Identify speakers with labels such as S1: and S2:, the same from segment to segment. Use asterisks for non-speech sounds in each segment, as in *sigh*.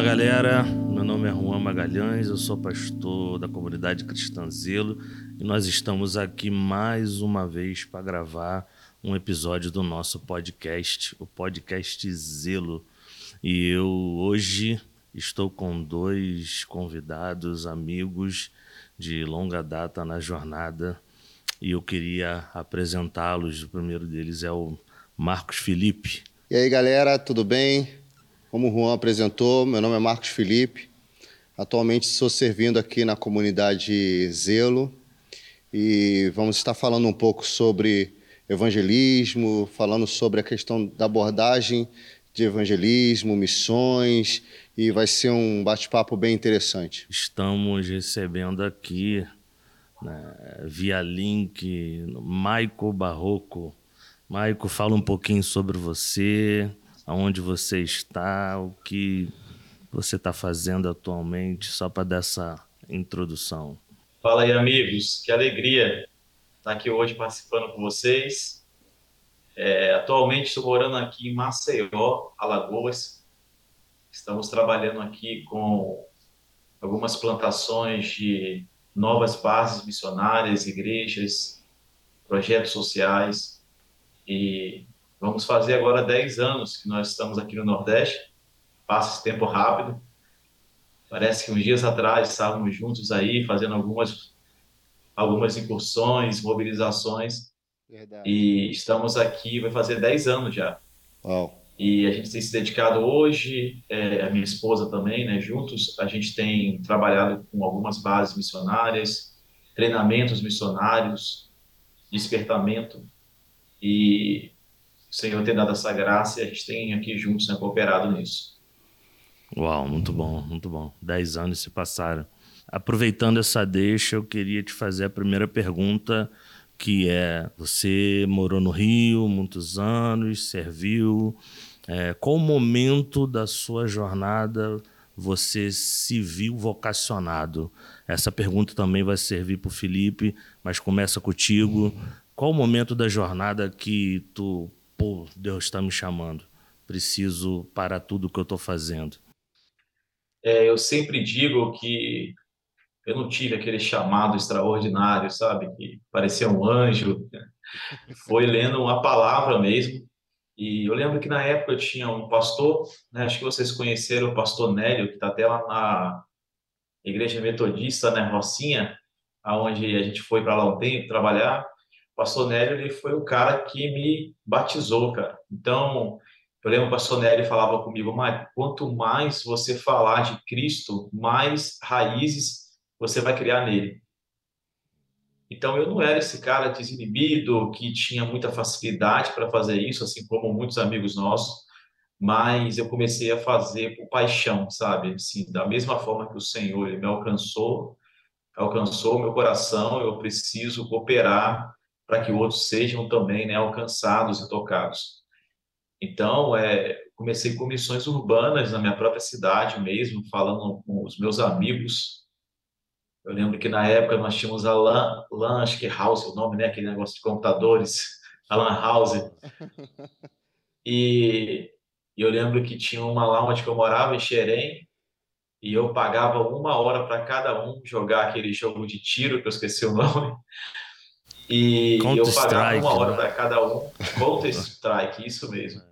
S1: Fala galera, meu nome é Juan Magalhães, eu sou pastor da comunidade Cristã Zelo e nós estamos aqui mais uma vez para gravar um episódio do nosso podcast, o podcast Zelo. E eu hoje estou com dois convidados, amigos de longa data na jornada e eu queria apresentá-los. O primeiro deles é o Marcos Felipe.
S2: E aí galera, tudo bem? Como o Juan apresentou, meu nome é Marcos Felipe. Atualmente estou servindo aqui na comunidade Zelo e vamos estar falando um pouco sobre evangelismo, falando sobre a questão da abordagem de evangelismo, missões e vai ser um bate-papo bem interessante.
S1: Estamos recebendo aqui né, via link Maico Barroco. Maico, fala um pouquinho sobre você, aonde você está, o que você está fazendo atualmente, só para dar essa introdução.
S3: Fala aí, amigos, que alegria estar aqui hoje participando com vocês. É, atualmente estou morando aqui em Maceió, Alagoas. Estamos trabalhando aqui com algumas plantações de novas bases missionárias, igrejas, projetos sociais e Vamos fazer agora 10 anos que nós estamos aqui no Nordeste. Passa esse tempo rápido. Parece que uns dias atrás estávamos juntos aí fazendo algumas algumas incursões, mobilizações. Verdade. E estamos aqui, vai fazer 10 anos já. Uau. E a gente tem se dedicado hoje, é, a minha esposa também, né, juntos, a gente tem trabalhado com algumas bases missionárias, treinamentos missionários, despertamento. E o Senhor tem dado essa graça e a gente tem aqui juntos né, cooperado nisso.
S1: Uau, muito bom, muito bom. Dez anos se passaram. Aproveitando essa deixa, eu queria te fazer a primeira pergunta, que é: você morou no Rio muitos anos, serviu. É, qual momento da sua jornada você se viu vocacionado? Essa pergunta também vai servir para o Felipe, mas começa contigo. Qual o momento da jornada que tu pô, Deus está me chamando, preciso parar tudo que eu estou fazendo?
S3: É, eu sempre digo que eu não tive aquele chamado extraordinário, sabe? Que parecia um anjo. Foi lendo uma palavra mesmo. E eu lembro que na época eu tinha um pastor, né? acho que vocês conheceram o pastor Nélio, que está até lá na Igreja Metodista, né, Rocinha, aonde a gente foi para lá um tempo trabalhar pastor Nélio ele foi o cara que me batizou, cara. Então, eu lembro o pastor Nélio falava comigo, mas quanto mais você falar de Cristo, mais raízes você vai criar nele. Então, eu não era esse cara desinibido, que tinha muita facilidade para fazer isso, assim como muitos amigos nossos, mas eu comecei a fazer por paixão, sabe? Assim, da mesma forma que o Senhor me alcançou, alcançou meu coração, eu preciso cooperar para que outros sejam também né, alcançados e tocados. Então, é, comecei com missões urbanas na minha própria cidade mesmo, falando com os meus amigos. Eu lembro que na época nós tínhamos a LAN, LAN acho que é House, o nome, né, aquele negócio de computadores, *laughs* a LAN House. E, e eu lembro que tinha uma lá onde eu morava, em Xerém, e eu pagava uma hora para cada um jogar aquele jogo de tiro, que eu esqueci o nome. E eu pagava uma hora né? para cada um. Counter Strike, isso mesmo.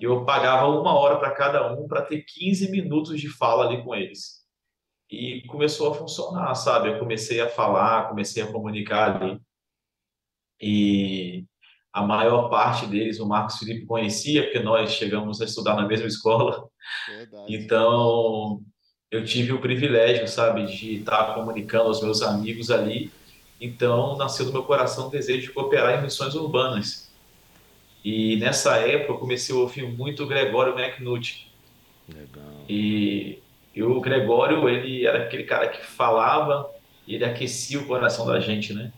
S3: E eu pagava uma hora para cada um para ter 15 minutos de fala ali com eles. E começou a funcionar, sabe? Eu comecei a falar, comecei a comunicar ali. E a maior parte deles o Marcos Felipe conhecia, porque nós chegamos a estudar na mesma escola. Verdade. Então, eu tive o privilégio, sabe, de estar comunicando aos meus amigos ali então, nasceu do meu coração o desejo de cooperar em missões urbanas. E nessa época eu comecei a ouvir muito o Gregório McNutt. Legal. E, e o Gregório, ele era aquele cara que falava e ele aquecia o coração da gente, né?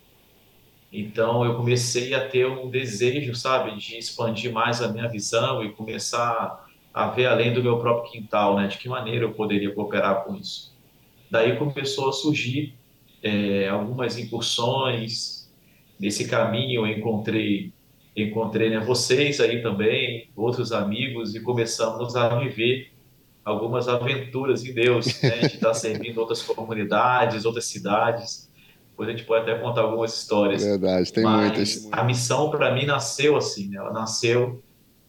S3: Então eu comecei a ter um desejo, sabe, de expandir mais a minha visão e começar a ver além do meu próprio quintal, né? De que maneira eu poderia cooperar com isso. Daí começou a surgir é, algumas incursões. Nesse caminho eu encontrei encontrei né, vocês aí também, outros amigos, e começamos a viver algumas aventuras em Deus, né? A gente está servindo outras comunidades, outras cidades. Depois a gente pode até contar algumas histórias.
S2: Verdade, tem Mas muitas.
S3: A missão para mim nasceu assim, né? Ela nasceu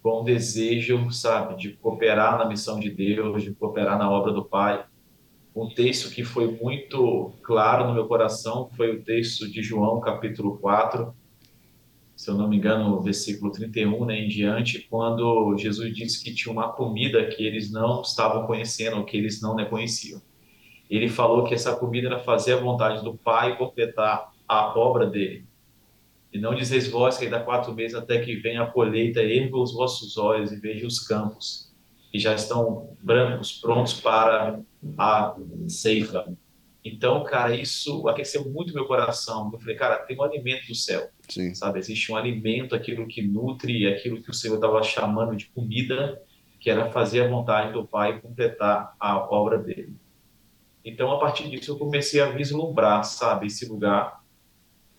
S3: com o desejo, sabe, de cooperar na missão de Deus, de cooperar na obra do Pai. Um texto que foi muito claro no meu coração foi o texto de João, capítulo 4, se eu não me engano, versículo 31 né, em diante, quando Jesus disse que tinha uma comida que eles não estavam conhecendo, que eles não né, conheciam. Ele falou que essa comida era fazer a vontade do Pai e completar a obra dele. E não dizeis vós que ainda quatro meses até que venha a colheita, erga os vossos olhos e veja os campos, que já estão brancos, prontos para a ceifa. Então, cara, isso aqueceu muito meu coração. Eu falei, cara, tem um alimento do céu. Sim. Sabe? Existe um alimento, aquilo que nutre, aquilo que o Senhor estava chamando de comida, que era fazer a vontade do Pai e completar a obra dele. Então, a partir disso, eu comecei a vislumbrar, sabe, esse lugar.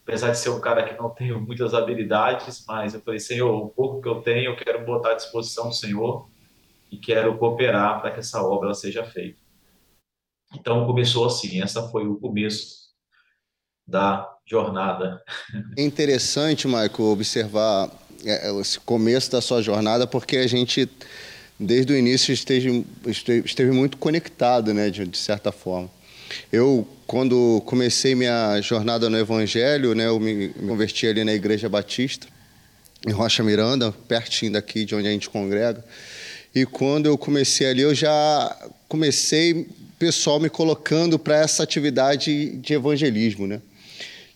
S3: Apesar de ser um cara que não tenho muitas habilidades, mas eu falei, Senhor, o pouco que eu tenho, eu quero botar à disposição do Senhor e quero cooperar para que essa obra seja feita. Então começou assim, essa foi o começo da jornada.
S2: É interessante, Michael, observar é, é, esse começo da sua jornada, porque a gente, desde o início, esteve, esteve muito conectado, né, de, de certa forma. Eu, quando comecei minha jornada no Evangelho, né, eu me converti ali na Igreja Batista, em Rocha Miranda, pertinho daqui de onde a gente congrega. E quando eu comecei ali, eu já comecei pessoal me colocando para essa atividade de evangelismo, né?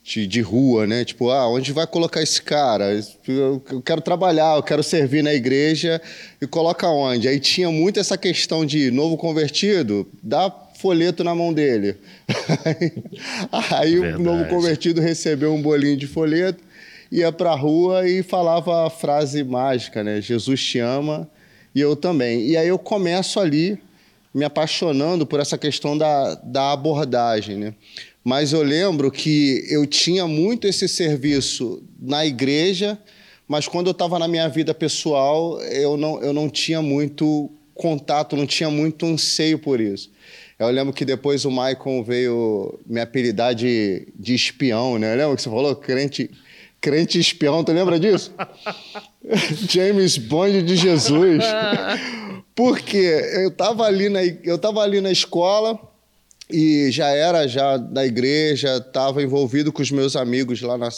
S2: De, de, rua, né? Tipo, ah, onde vai colocar esse cara? Eu, eu quero trabalhar, eu quero servir na igreja e coloca onde? Aí tinha muito essa questão de novo convertido, dá folheto na mão dele. *laughs* Aí o novo convertido recebeu um bolinho de folheto, ia para a rua e falava a frase mágica, né? Jesus te ama e eu também. E aí eu começo ali me apaixonando por essa questão da, da abordagem, né? Mas eu lembro que eu tinha muito esse serviço na igreja, mas quando eu estava na minha vida pessoal, eu não, eu não tinha muito contato, não tinha muito anseio por isso. Eu lembro que depois o Maicon veio me apelidar de, de espião, né? Lembra que você falou? Crente, crente espião, tu lembra disso? *laughs* James Bond de Jesus. Porque eu estava ali na eu tava ali na escola e já era já da igreja, estava envolvido com os meus amigos lá na,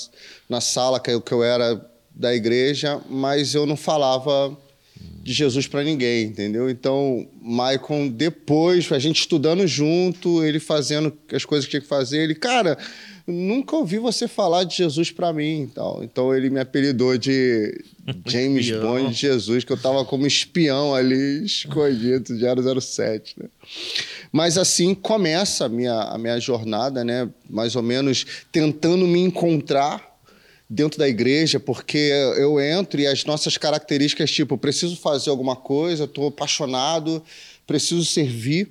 S2: na sala que eu, que eu era da igreja, mas eu não falava de Jesus para ninguém, entendeu? Então, Maicon, depois, a gente estudando junto, ele fazendo as coisas que tinha que fazer, ele, cara, nunca ouvi você falar de Jesus para mim. Então, então ele me apelidou de *laughs* James Bond de Jesus, que eu estava como espião ali, escondido de 007. Né? Mas assim começa a minha, a minha jornada, né? mais ou menos tentando me encontrar dentro da igreja, porque eu entro e as nossas características, tipo, preciso fazer alguma coisa, estou apaixonado, preciso servir.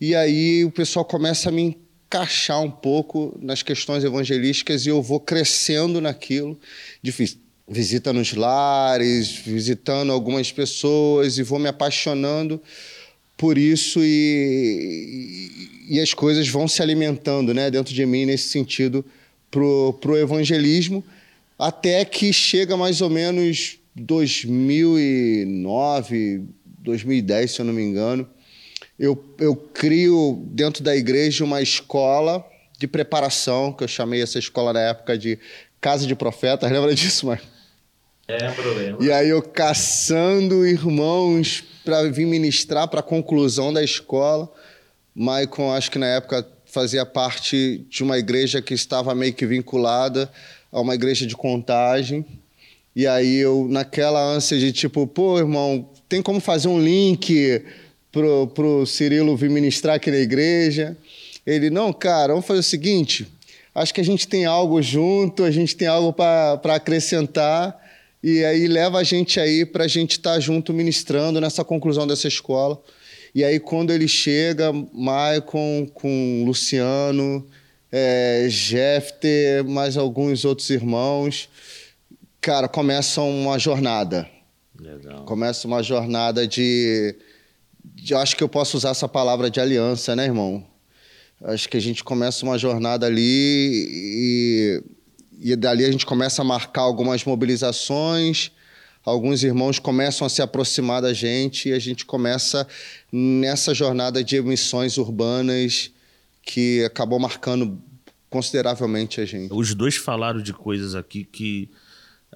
S2: E aí o pessoal começa a me encaixar um pouco nas questões evangelísticas e eu vou crescendo naquilo. Difícil. Visita nos lares, visitando algumas pessoas e vou me apaixonando por isso e, e, e as coisas vão se alimentando né, dentro de mim nesse sentido para o evangelismo, até que chega mais ou menos 2009, 2010, se eu não me engano, eu, eu crio dentro da igreja uma escola de preparação, que eu chamei essa escola na época de Casa de Profetas. *laughs* Lembra disso, mano?
S3: Lembro, lembro.
S2: E aí eu caçando irmãos para vir ministrar para a conclusão da escola. Maicon, acho que na época fazia parte de uma igreja que estava meio que vinculada a uma igreja de contagem. E aí eu, naquela ânsia de tipo, pô, irmão, tem como fazer um link pro, pro Cirilo vir ministrar aqui na igreja. Ele, não, cara, vamos fazer o seguinte: acho que a gente tem algo junto, a gente tem algo para acrescentar, e aí leva a gente aí para a gente estar tá junto ministrando nessa conclusão dessa escola. E aí, quando ele chega, Maicon com Luciano, é, Jefter, mais alguns outros irmãos, cara, começa uma jornada. Legal. Começa uma jornada de eu acho que eu posso usar essa palavra de aliança, né, irmão? Acho que a gente começa uma jornada ali e, e dali a gente começa a marcar algumas mobilizações, alguns irmãos começam a se aproximar da gente e a gente começa nessa jornada de emissões urbanas que acabou marcando consideravelmente a gente.
S1: Os dois falaram de coisas aqui que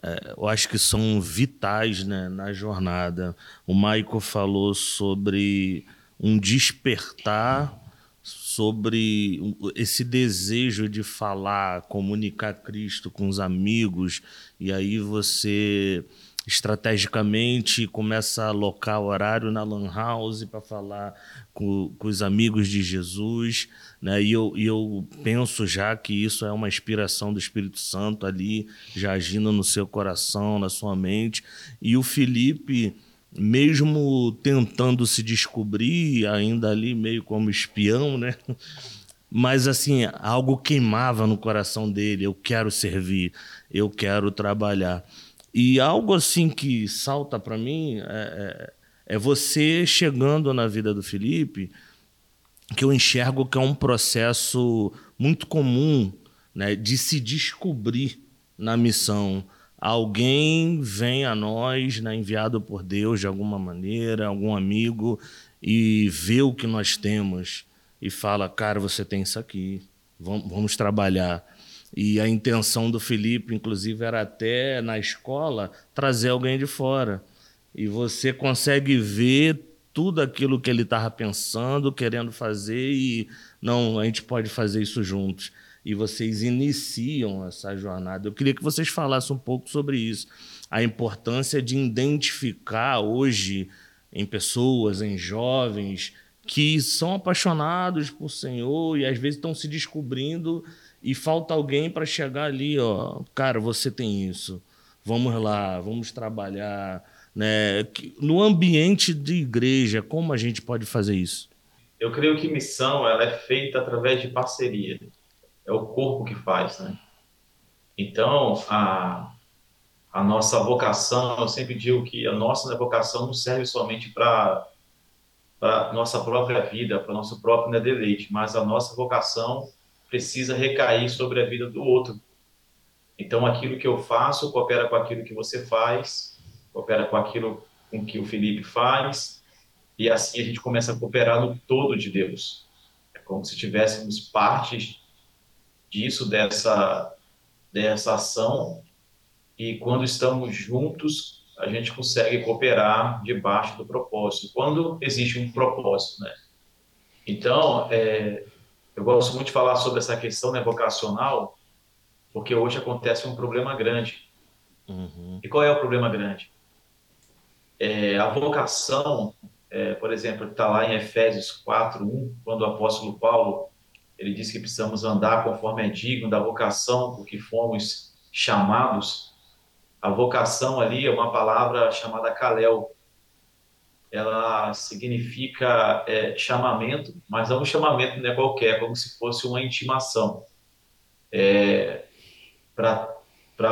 S1: é, eu acho que são vitais né, na jornada. O Maico falou sobre um despertar, sobre esse desejo de falar, comunicar Cristo com os amigos, e aí você estrategicamente começa a alocar horário na Lan House para falar com, com, os amigos de Jesus. Né? E, eu, eu penso já que isso é uma inspiração do Espírito Santo ali, já agindo no seu coração, na sua mente. E o Felipe, mesmo tentando se descobrir, ainda ali meio como espião, né? mas assim, algo queimava no coração dele. Eu quero servir, eu quero trabalhar. E algo assim que salta para mim é, é, é, você chegando na vida do Felipe, que eu enxergo que é um processo muito comum né, de se descobrir na missão. Alguém vem a nós, né, enviado por Deus de alguma maneira, algum amigo, e vê o que nós temos e fala: Cara, você tem isso aqui, vamos, vamos trabalhar. E a intenção do Felipe, inclusive, era até na escola trazer alguém de fora. E você consegue ver tudo aquilo que ele estava pensando, querendo fazer, e não, a gente pode fazer isso juntos. E vocês iniciam essa jornada. Eu queria que vocês falassem um pouco sobre isso. A importância de identificar hoje em pessoas, em jovens, que são apaixonados por Senhor e às vezes estão se descobrindo e falta alguém para chegar ali, ó, cara, você tem isso, vamos lá, vamos trabalhar, né? No ambiente de igreja, como a gente pode fazer isso?
S3: Eu creio que missão ela é feita através de parceria. É o corpo que faz, né? Então, a, a nossa vocação, eu sempre digo que a nossa vocação não serve somente para para nossa própria vida, para nosso próprio né, deleite, mas a nossa vocação precisa recair sobre a vida do outro. Então, aquilo que eu faço coopera com aquilo que você faz, coopera com aquilo com que o Felipe faz, e assim a gente começa a cooperar no todo de Deus. É como se tivéssemos parte disso, dessa, dessa ação, e quando estamos juntos, a gente consegue cooperar debaixo do propósito, quando existe um propósito, né? Então, é, eu gosto muito de falar sobre essa questão né, vocacional, porque hoje acontece um problema grande. Uhum. E qual é o problema grande? É, a vocação, é, por exemplo, está lá em Efésios 4, 1, quando o apóstolo Paulo ele diz que precisamos andar conforme é digno da vocação por que fomos chamados. A vocação ali é uma palavra chamada kalel, ela significa é, chamamento, mas não um chamamento não é qualquer, como se fosse uma intimação. É, Para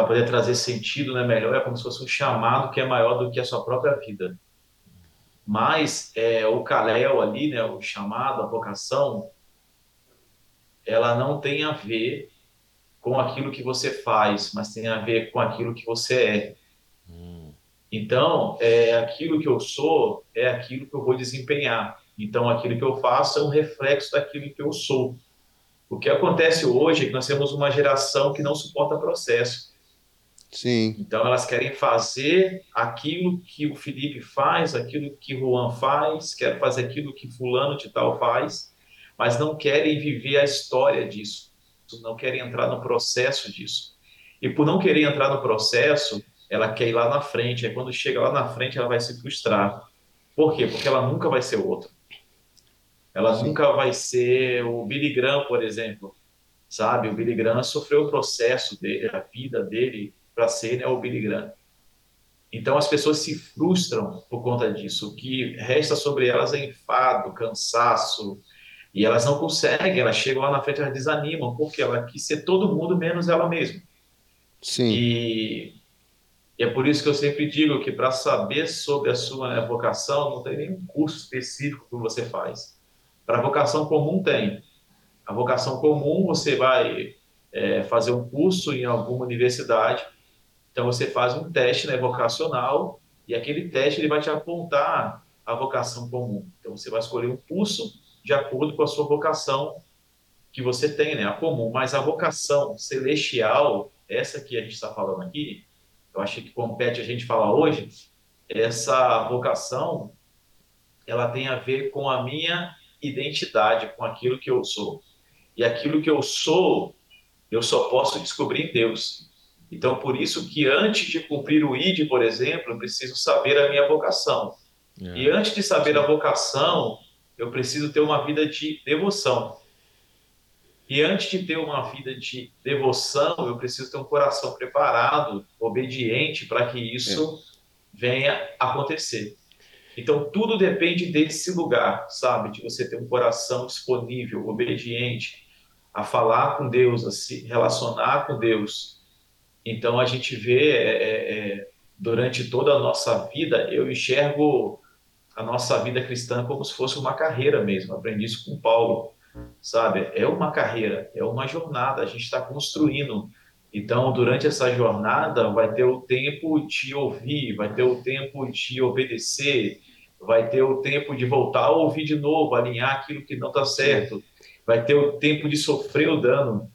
S3: poder trazer sentido né, melhor, é como se fosse um chamado que é maior do que a sua própria vida. Mas é, o Kalel ali, né, o chamado, a vocação, ela não tem a ver com aquilo que você faz, mas tem a ver com aquilo que você é. Então, é, aquilo que eu sou é aquilo que eu vou desempenhar. Então, aquilo que eu faço é um reflexo daquilo que eu sou. O que acontece hoje é que nós temos uma geração que não suporta processo.
S2: Sim.
S3: Então, elas querem fazer aquilo que o Felipe faz, aquilo que o Juan faz, quer fazer aquilo que fulano de tal faz, mas não querem viver a história disso, não querem entrar no processo disso. E por não querer entrar no processo, ela quer ir lá na frente, aí quando chega lá na frente ela vai se frustrar. Por quê? Porque ela nunca vai ser outra. Ela Sim. nunca vai ser o Billy Graham, por exemplo. Sabe? O Billy Graham sofreu o processo dele, a vida dele para ser né, o Billy Graham. Então as pessoas se frustram por conta disso. O que resta sobre elas é enfado, cansaço, e elas não conseguem, elas chegam lá na frente, elas desanimam, porque ela quis ser todo mundo menos ela mesma.
S2: Sim.
S3: E E é por isso que eu sempre digo que para saber sobre a sua vocação, não tem nenhum curso específico que você faz. Para a vocação comum, tem. A vocação comum, você vai é, fazer um curso em alguma universidade, então você faz um teste né, vocacional e aquele teste ele vai te apontar a vocação comum. Então você vai escolher um curso de acordo com a sua vocação que você tem, né, a comum. Mas a vocação celestial, essa que a gente está falando aqui, eu acho que compete a gente falar hoje, essa vocação, ela tem a ver com a minha identidade, com aquilo que eu sou. E aquilo que eu sou, eu só posso descobrir em Deus. Então, por isso que antes de cumprir o ID, por exemplo, eu preciso saber a minha vocação. É. E antes de saber a vocação, eu preciso ter uma vida de devoção. E antes de ter uma vida de devoção, eu preciso ter um coração preparado, obediente, para que isso é. venha acontecer. Então, tudo depende desse lugar, sabe? De você ter um coração disponível, obediente, a falar com Deus, a se relacionar com Deus. Então, a gente vê é, é, é durante toda a nossa vida, eu enxergo a nossa vida cristã como se fosse uma carreira mesmo. Aprendi isso com Paulo, sabe? É uma carreira, é uma jornada, a gente está construindo. Então, durante essa jornada, vai ter o tempo de ouvir, vai ter o tempo de obedecer, vai ter o tempo de voltar a ouvir de novo, alinhar aquilo que não está certo, vai ter o tempo de sofrer o dano,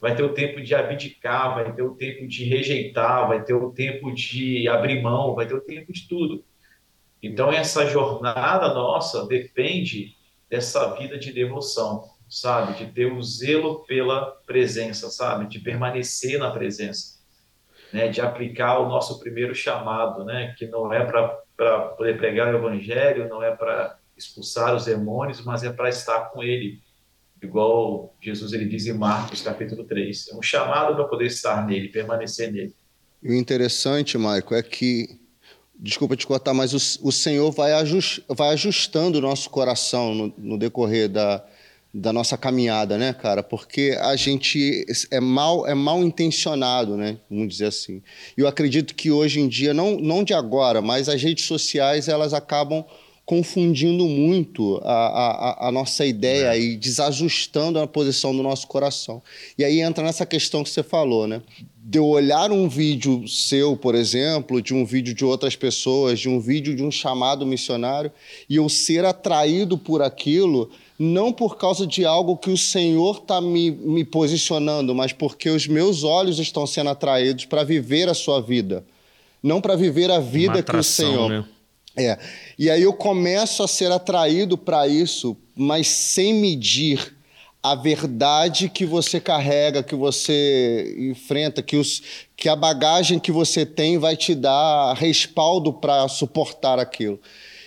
S3: vai ter o tempo de abdicar, vai ter o tempo de rejeitar, vai ter o tempo de abrir mão, vai ter o tempo de tudo. Então, essa jornada nossa depende dessa vida de devoção, sabe? De ter o zelo pela presença, sabe? De permanecer na presença, né? De aplicar o nosso primeiro chamado, né? Que não é para poder pregar o evangelho, não é para expulsar os demônios, mas é para estar com ele. Igual Jesus ele diz em Marcos capítulo 3. É um chamado para poder estar nele, permanecer nele.
S2: E o interessante, Maico, é que desculpa te cortar, mas o, o Senhor vai, ajust, vai ajustando o nosso coração no, no, decorrer da, da nossa caminhada, né, cara? Porque a gente é mal, é mal intencionado, né? Vamos dizer assim. E eu acredito que hoje em dia, não, não de agora, mas as redes sociais, elas acabam confundindo muito a, a, a nossa ideia é. e desajustando a posição do nosso coração. E aí entra nessa questão que você falou, né? De eu olhar um vídeo seu, por exemplo, de um vídeo de outras pessoas, de um vídeo de um chamado missionário, e eu ser atraído por aquilo, não por causa de algo que o Senhor está me, me posicionando, mas porque os meus olhos estão sendo atraídos para viver a sua vida, não para viver a vida atração, que o Senhor. Né? É. E aí eu começo a ser atraído para isso, mas sem medir a verdade que você carrega, que você enfrenta, que, os, que a bagagem que você tem vai te dar respaldo para suportar aquilo.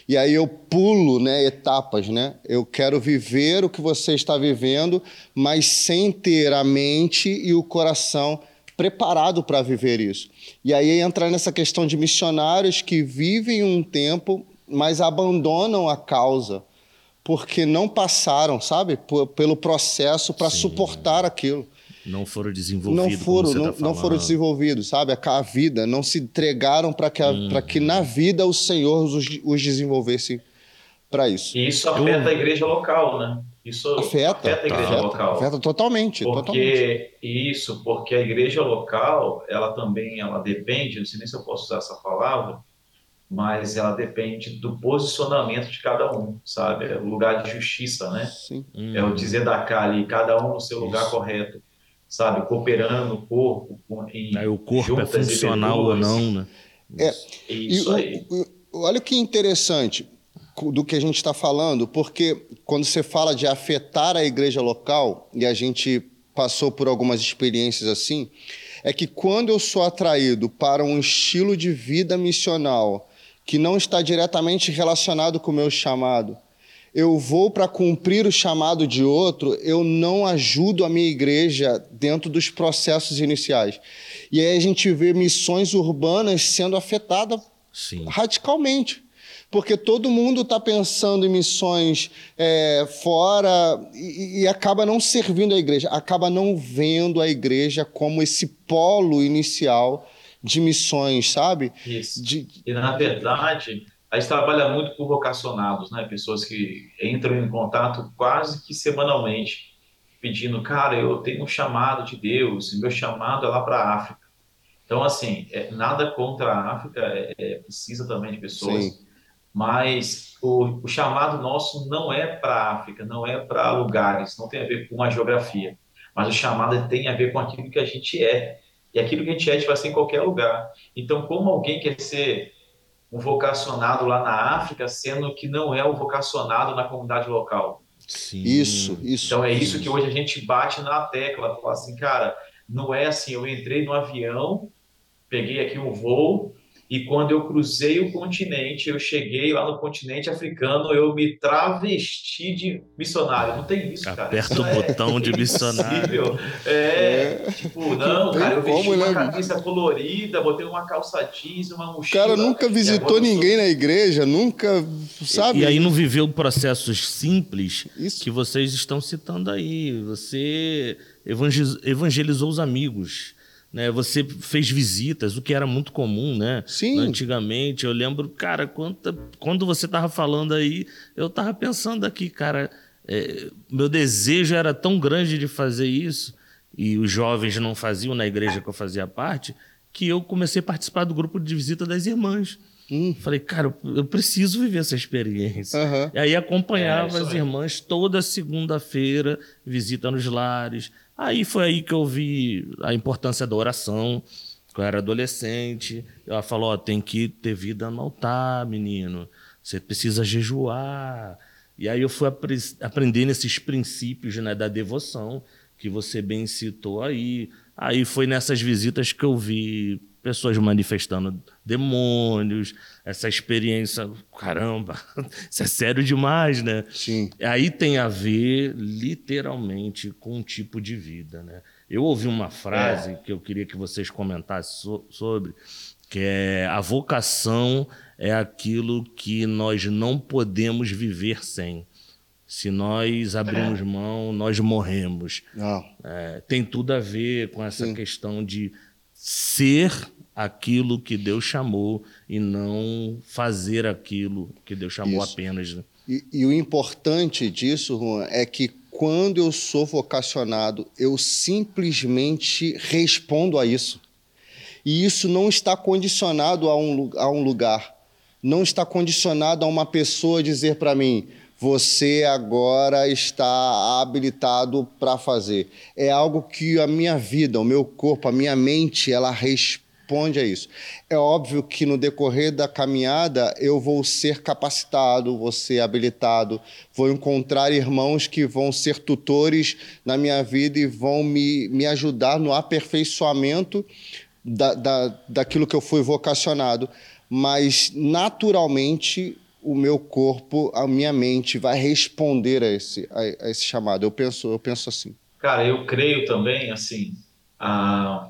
S2: E aí eu pulo né, etapas, né? Eu quero viver o que você está vivendo, mas sem ter a mente e o coração preparado para viver isso. E aí entra nessa questão de missionários que vivem um tempo, mas abandonam a causa porque não passaram, sabe, pelo processo para suportar aquilo.
S1: Não foram desenvolvidos.
S2: Não foram, não, tá não, foram desenvolvidos, sabe? A, vida, não se entregaram para que, hum. que na vida o Senhor os, os desenvolvesse para isso.
S3: E isso afeta Eu... a igreja local, né? Isso
S2: afeta, afeta a igreja afeta, local. Afeta totalmente,
S3: porque
S2: totalmente.
S3: Isso, porque a igreja local, ela também ela depende, não sei nem se eu posso usar essa palavra, mas ela depende do posicionamento de cada um, sabe? É o lugar de justiça, né? Sim. É o dizer da cá ali, cada um no seu isso. lugar correto, sabe? Cooperando o corpo.
S1: Em, aí o corpo é funcional ou não, né?
S2: É, isso e, aí. O, olha que interessante do que a gente está falando, porque quando você fala de afetar a igreja local, e a gente passou por algumas experiências assim, é que quando eu sou atraído para um estilo de vida missional que não está diretamente relacionado com o meu chamado, eu vou para cumprir o chamado de outro, eu não ajudo a minha igreja dentro dos processos iniciais. E aí a gente vê missões urbanas sendo afetadas Sim. radicalmente porque todo mundo está pensando em missões é, fora e, e, acaba não servindo a igreja, acaba não vendo a igreja como esse polo inicial de missões, sabe?
S3: Isso.
S2: De...
S3: E na verdade, a gente trabalha muito com vocacionados, né? Pessoas que entram em contato quase que semanalmente, pedindo, cara, eu tenho um chamado de Deus, meu chamado é lá para a África. Então, assim, é, nada contra a África, é, é, precisa também de pessoas, Sim. Mas o, o, chamado nosso não é para a África, não é para lugares, não tem a ver com a geografia, mas o chamado tem a ver com aquilo que a gente é. E aquilo que a gente é, a gente vai ser em qualquer lugar. Então, como alguém quer ser um vocacionado lá na África, sendo que não é o vocacionado na comunidade local?
S2: Sim. Isso, isso.
S3: Então, é isso que hoje a gente bate na tecla, falar assim, cara, não é assim, eu entrei no avião, peguei aqui um voo, e quando eu cruzei o continente, eu cheguei lá no continente africano, eu me travesti de missionário. Não tem isso, cara.
S1: Aperta o é botão de missionário.
S3: É, é, tipo, não, cara, eu vesti como, uma né? camisa colorida, botei uma calça jeans, uma mochila.
S2: Cara, nunca visitou ninguém na igreja, nunca, sabe?
S1: E, e aí não viveu processos simples isso. que vocês estão citando aí. Você evangelizou os amigos né? Você fez visitas, o que era muito comum, né?
S2: Sim.
S1: Antigamente, eu lembro, cara, quando, quando você estava falando aí, eu estava pensando aqui, cara, é, meu desejo era tão grande de fazer isso, e os jovens não faziam na igreja que eu fazia parte, que eu comecei a participar do grupo de visita das irmãs. Hum. Falei, cara, eu preciso viver essa experiência.
S2: Uhum.
S1: E aí acompanhava é, as irmãs toda segunda-feira, visita nos lares. Aí foi aí que eu vi a importância da oração. Quando eu era adolescente, ela falou: ó, tem que ter vida no altar, menino. Você precisa jejuar. E aí eu fui apre aprendendo esses princípios né, da devoção que você bem citou aí. Aí foi nessas visitas que eu vi pessoas manifestando demônios, essa experiência, caramba, *laughs* isso é sério demais, né?
S2: Sim.
S1: Aí tem a ver literalmente com um tipo de vida, né? Eu ouvi uma frase é. que eu queria que vocês comentassem so sobre, que é a vocação é aquilo que nós não podemos viver sem. Se nós abrirmos é. mão, nós morremos. É, tem tudo a ver com essa Sim. questão de ser aquilo que Deus chamou e não fazer aquilo que Deus chamou Isso. apenas. Né?
S2: E, e, o importante disso, Juan, é que quando eu sou vocacionado, eu simplesmente respondo a isso. E isso não está condicionado a um, a um lugar, não está condicionado a uma pessoa dizer para mim: você agora está habilitado para fazer. É algo que a minha vida, o meu corpo, a minha mente, ela responde a isso. É óbvio que no decorrer da caminhada eu vou ser capacitado, vou ser habilitado, vou encontrar irmãos que vão ser tutores na minha vida e vão me, me ajudar no aperfeiçoamento da, da, daquilo que eu fui vocacionado. Mas, naturalmente, o meu corpo, a minha mente vai responder a esse, a, a, esse chamado. Eu penso, eu penso assim.
S3: Cara, eu creio também, assim, a,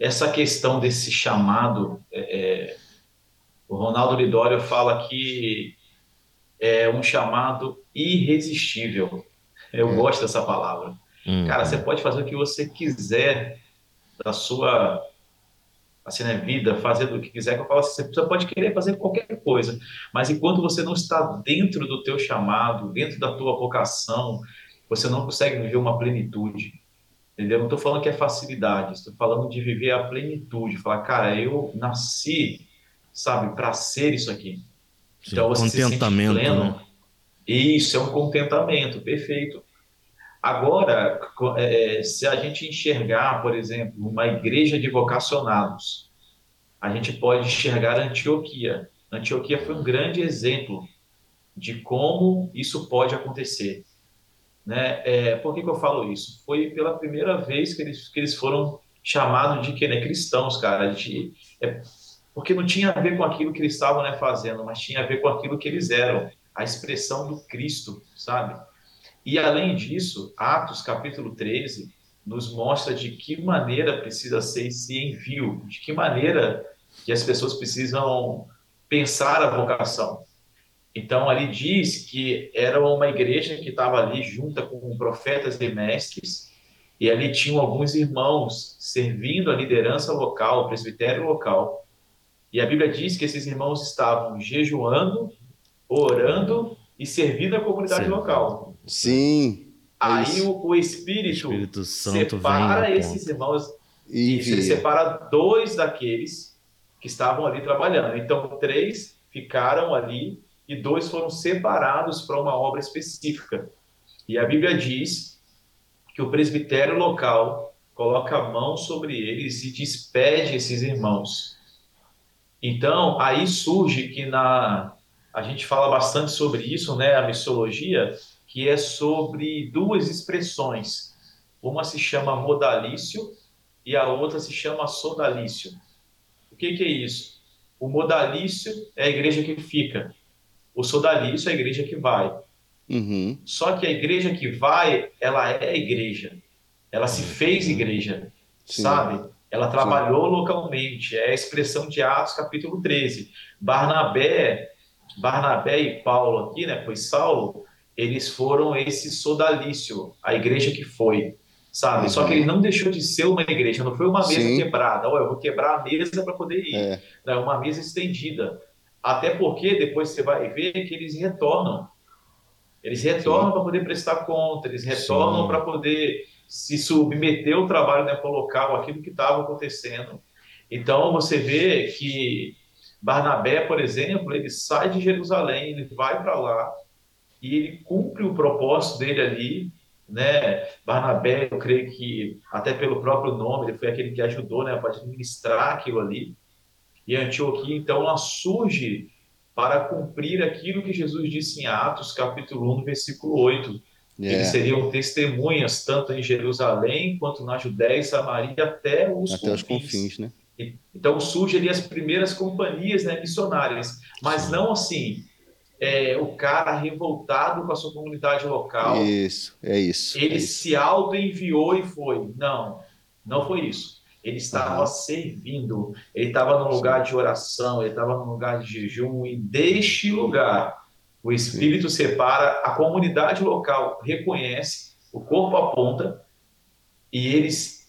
S3: essa questão desse chamado, é, é, o Ronaldo Lidório fala que é um chamado irresistível. Eu é. gosto dessa palavra. Hum. Cara, você pode fazer o que você quiser da sua assim, né, vida, fazer o que quiser, que eu falo assim, você pode querer fazer qualquer coisa, mas enquanto você não está dentro do teu chamado, dentro da tua vocação, você não consegue viver uma plenitude, entendeu? Não estou falando que é facilidade, estou falando de viver a plenitude, falar, cara, eu nasci, sabe, para ser isso aqui.
S1: Sim, então você contentamento, se pleno. Né?
S3: Isso, é um contentamento, perfeito. Agora, é, se a gente enxergar, por exemplo, uma igreja de vocacionados, a gente pode enxergar Antioquia. Antioquia foi um grande exemplo de como isso pode acontecer. Né? É, por que, que eu falo isso? Foi pela primeira vez que eles, que eles foram chamados de que, né, cristãos, cara. De, é, porque não tinha a ver com aquilo que eles estavam né, fazendo, mas tinha a ver com aquilo que eles eram, a expressão do Cristo, sabe? E além disso, Atos capítulo 13 nos mostra de que maneira precisa ser esse envio, de que maneira que as pessoas precisam pensar a vocação. Então ali diz que era uma igreja que estava ali junta com profetas e mestres E ali tinham alguns irmãos servindo a liderança local, o presbitério local. E a Bíblia diz que esses irmãos estavam jejuando, orando e servindo a comunidade Sim. local.
S2: Sim.
S3: Aí o, o, Espírito, o Espírito Santo separa esses irmãos e isso, ele separa dois daqueles que estavam ali trabalhando. Então, três ficaram ali e dois foram separados para uma obra específica. E a Bíblia diz que o presbitério local coloca a mão sobre eles e despede esses irmãos. Então, aí surge que na a gente fala bastante sobre isso, né, a missologia, que é sobre duas expressões. Uma se chama modalício e a outra se chama sodalício. O que, que é isso? O modalício é a igreja que fica, o sodalício é a igreja que vai.
S2: Uhum.
S3: Só que a igreja que vai, ela é a igreja, ela se fez igreja, Sim. sabe? Ela trabalhou Sim. localmente, é a expressão de Atos capítulo 13. Barnabé, Barnabé e Paulo aqui, né, pois Saulo, eles foram esse sodalício, a igreja que foi sabe? Uhum. Só que ele não deixou de ser uma igreja, não foi uma mesa Sim. quebrada. Olha, eu vou quebrar a mesa para poder ir. É. é uma mesa estendida. Até porque depois você vai ver que eles retornam. Eles retornam para poder prestar conta, eles retornam para poder se submeter ao trabalho né, local, aquilo que estava acontecendo. Então você vê que Barnabé, por exemplo, ele sai de Jerusalém, ele vai para lá e ele cumpre o propósito dele ali né? Barnabé, eu creio que até pelo próprio nome, ele foi aquele que ajudou, né, a administrar aquilo ali. E Antioquia, então, ela surge para cumprir aquilo que Jesus disse em Atos, capítulo 1, versículo 8. Yeah. Eles seriam testemunhas tanto em Jerusalém quanto na Judéia e Samaria até os
S2: até confins. Os confins né?
S3: Então surge ali as primeiras companhias né, missionárias, mas Sim. não assim é, o cara revoltado com a sua comunidade local.
S2: Isso, é isso.
S3: Ele
S2: é isso.
S3: se auto-enviou e foi. Não, não foi isso. Ele estava servindo, ele estava num lugar de oração, ele estava num lugar de jejum, e deste lugar o Espírito separa, a comunidade local reconhece, o corpo aponta, e eles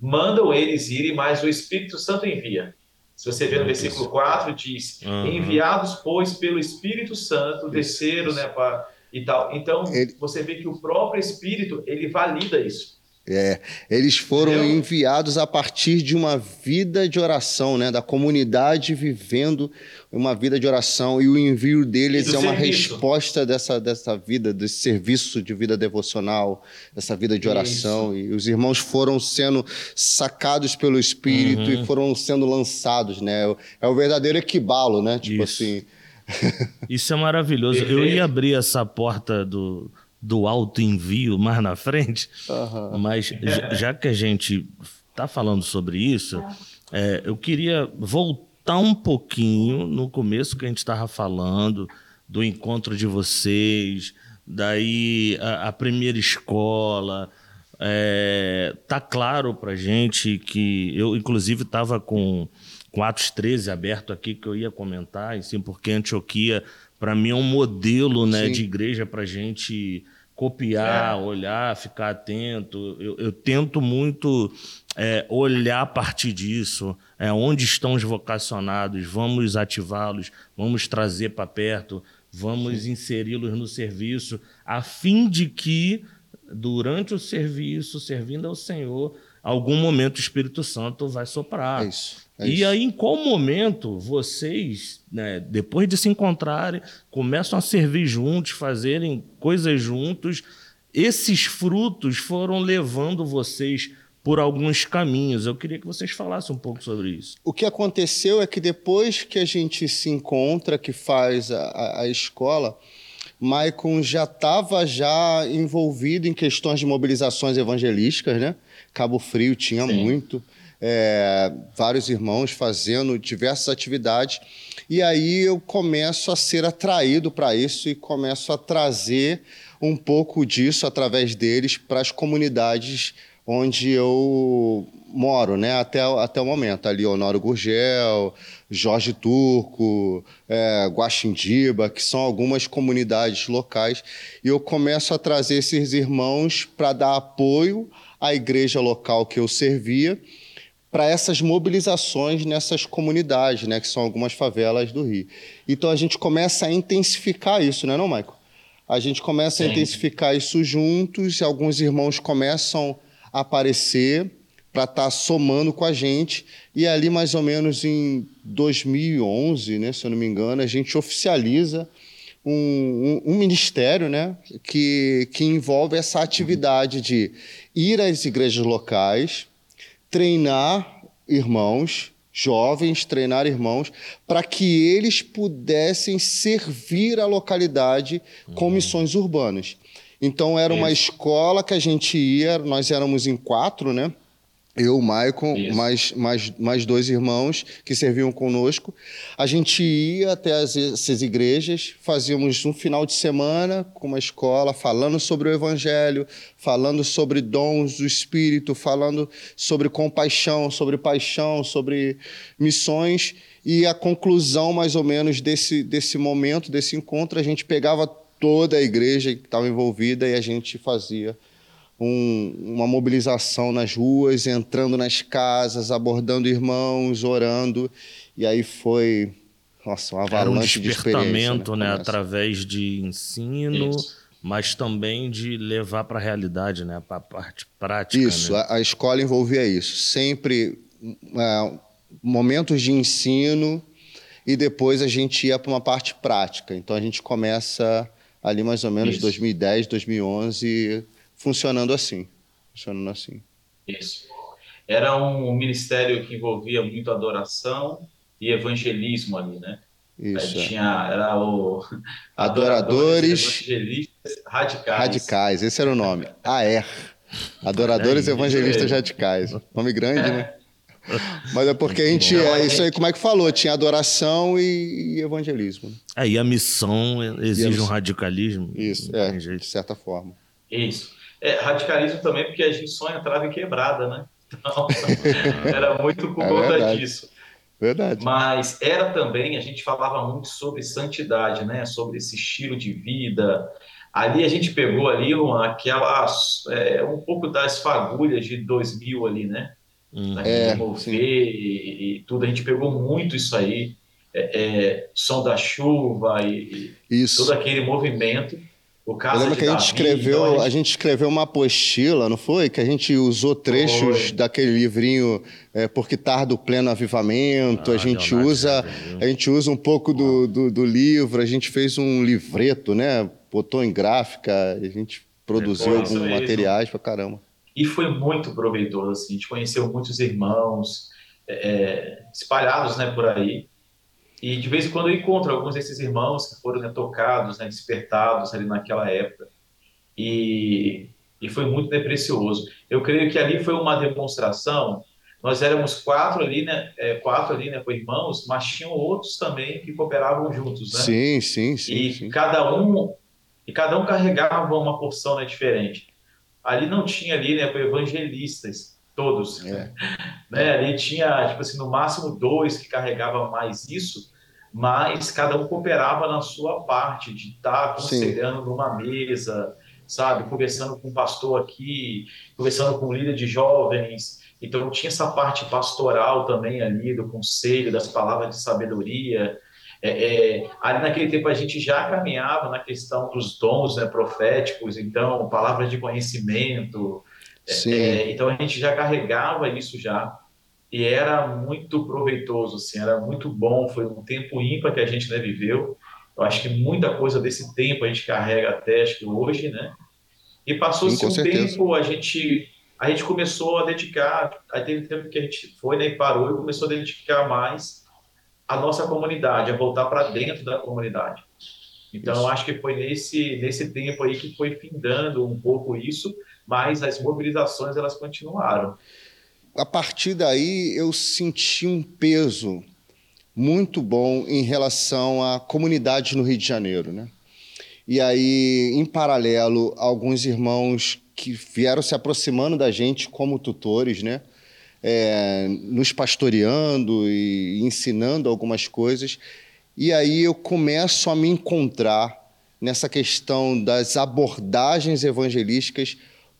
S3: mandam eles irem, mas o Espírito Santo envia. Se você vê no versículo 4, diz: uhum. Enviados, pois, pelo Espírito Santo, desceram, né, pra, e tal. Então, ele... você vê que o próprio Espírito, ele valida isso.
S2: É, eles foram Entendeu? enviados a partir de uma vida de oração, né, da comunidade vivendo uma vida de oração e o envio deles é uma serviço. resposta dessa, dessa vida, desse serviço de vida devocional, dessa vida de oração Isso. e os irmãos foram sendo sacados pelo Espírito uhum. e foram sendo lançados, né? É o verdadeiro equibalo, né? Tipo Isso. assim. *laughs*
S1: Isso é maravilhoso. Eu ia abrir essa porta do do alto envio mais na frente, uhum. mas já que a gente está falando sobre isso, é, eu queria voltar um pouquinho no começo que a gente estava falando do encontro de vocês, daí a, a primeira escola. É, tá claro para gente que eu, inclusive, estava com, com Atos 13 aberto aqui que eu ia comentar, assim, porque Antioquia, para mim, é um modelo né, de igreja para gente copiar, é. olhar, ficar atento. Eu, eu tento muito é, olhar a partir disso, é, onde estão os vocacionados, vamos ativá-los, vamos trazer para perto, vamos inseri-los no serviço, a fim de que, durante o serviço, servindo ao Senhor, algum momento o Espírito Santo vai soprar.
S2: É isso. É
S1: e aí, em qual momento vocês, né, depois de se encontrarem, começam a servir juntos, fazerem coisas juntos? Esses frutos foram levando vocês por alguns caminhos. Eu queria que vocês falassem um pouco sobre isso.
S2: O que aconteceu é que depois que a gente se encontra, que faz a, a escola, Maicon já estava já envolvido em questões de mobilizações evangelísticas, né? Cabo Frio tinha Sim. muito é, vários irmãos fazendo diversas atividades. E aí eu começo a ser atraído para isso e começo a trazer um pouco disso através deles para as comunidades onde eu moro, né? Até, até o momento. Ali, Honório Gurgel, Jorge Turco, é, Guaxindiba, que são algumas comunidades locais. E eu começo a trazer esses irmãos para dar apoio à igreja local que eu servia para essas mobilizações nessas comunidades, né, que são algumas favelas do Rio. Então a gente começa a intensificar isso, né, não, Michael? A gente começa Sim. a intensificar isso juntos, e alguns irmãos começam a aparecer para estar tá somando com a gente. E ali, mais ou menos em 2011, né, se eu não me engano, a gente oficializa um, um, um, ministério né, que, que envolve essa atividade de ir às igrejas locais, treinar irmãos, jovens, treinar irmãos, para que eles pudessem servir a localidade com uhum. missões urbanas. Então, era uma escola que a gente ia, nós éramos em quatro, né? Eu, o Maicon, mais, mais, mais dois irmãos que serviam conosco. A gente ia até as, essas igrejas, fazíamos um final de semana com uma escola falando sobre o Evangelho, falando sobre dons do Espírito, falando sobre compaixão, sobre paixão, sobre missões. E a conclusão, mais ou menos, desse, desse momento, desse encontro, a gente pegava toda a igreja que estava envolvida e a gente fazia um, uma mobilização nas ruas, entrando nas casas, abordando irmãos, orando. E aí foi, nossa, uma avalanche
S1: Era um despertamento, né? né através de ensino, Isso. mas também de levar para a realidade, né? Para a parte prática.
S2: Isso,
S1: né?
S2: a, a, escola envolvia isso. Sempre é, momentos de ensino e depois a gente ia para uma parte prática. Então a gente começa ali mais ou menos isso. 2010, 2011 funcionando assim. Funcionando assim.
S3: Isso. Era um ministério que envolvia muito adoração e evangelismo ali, né? Isso. Aí tinha, era o *laughs*
S2: Adoradores,
S3: Evangelistas Radicais.
S2: Radicais, esse era o nome. AER. Adoradores é Evangelistas Radicais. Nome grande, né? *laughs* Mas é porque a gente. É isso aí, como é que falou? Tinha adoração e, e evangelismo.
S1: É, e a missão exige a missão. um radicalismo.
S2: Isso, é, de certa forma.
S3: Isso. É, radicalismo também, porque a gente entrava em quebrada, né? Então, *laughs* era muito por é conta verdade. disso.
S2: Verdade.
S3: Mas era também, a gente falava muito sobre santidade, né? Sobre esse estilo de vida. Ali a gente pegou ali uma, aquela, é, um pouco das fagulhas de 2000 ali, né? Hum. É, mover e, e, tudo. A gente pegou muito isso aí. É, é, som da chuva e, e todo aquele movimento.
S2: O caso Eu lembro que a gente Davi, escreveu, então a, gente... a gente escreveu uma apostila, não foi? Que a gente usou trechos foi. daquele livrinho é, Porque Tarda o Pleno Avivamento. Ah, a gente usa, a gente usa um pouco do, do, do, livro. A gente fez um livreto, né? Botou em gráfica. A gente produziu alguns materiais para caramba.
S3: E foi muito proveitoso. Assim. A gente conheceu muitos irmãos é, é espalhados, né, por aí. E de vez em quando eu encontro alguns desses irmãos que foram né, tocados, né, despertados ali naquela época. E, e foi muito né, precioso. Eu creio que ali foi uma demonstração. Nós éramos quatro ali, né, é, quatro ali, né, com irmãos, mas tinham outros também que cooperavam juntos, né?
S2: Sim, sim, sim.
S3: E
S2: sim.
S3: cada um e cada um carregava uma porção né, diferente. Ali não tinha ali, né, evangelistas todos, é. *laughs* né? Ali tinha, tipo assim, no máximo dois que carregavam mais isso, mas cada um cooperava na sua parte, de estar tá aconselhando Sim. numa mesa, sabe, conversando com o pastor aqui, conversando com o líder de jovens. Então tinha essa parte pastoral também ali, do conselho, das palavras de sabedoria. É, é, ali naquele tempo a gente já caminhava na questão dos dons né, proféticos, então palavras de conhecimento. É, é então a gente já carregava isso já e era muito proveitoso, assim, era muito bom, foi um tempo ímpar que a gente né, viveu. Eu acho que muita coisa desse tempo a gente carrega até acho que hoje, né? E passou-se um certeza. tempo, a gente a gente começou a dedicar, aí teve tempo que a gente foi né, e parou e começou a dedicar mais a nossa comunidade, a voltar para dentro da comunidade. Então, eu acho que foi nesse, nesse tempo aí que foi findando um pouco isso, mas as mobilizações elas continuaram
S2: a partir daí eu senti um peso muito bom em relação à comunidade no Rio de Janeiro, né? E aí, em paralelo, alguns irmãos que vieram se aproximando da gente como tutores, né? É, nos pastoreando e ensinando algumas coisas. E aí eu começo a me encontrar nessa questão das abordagens evangelísticas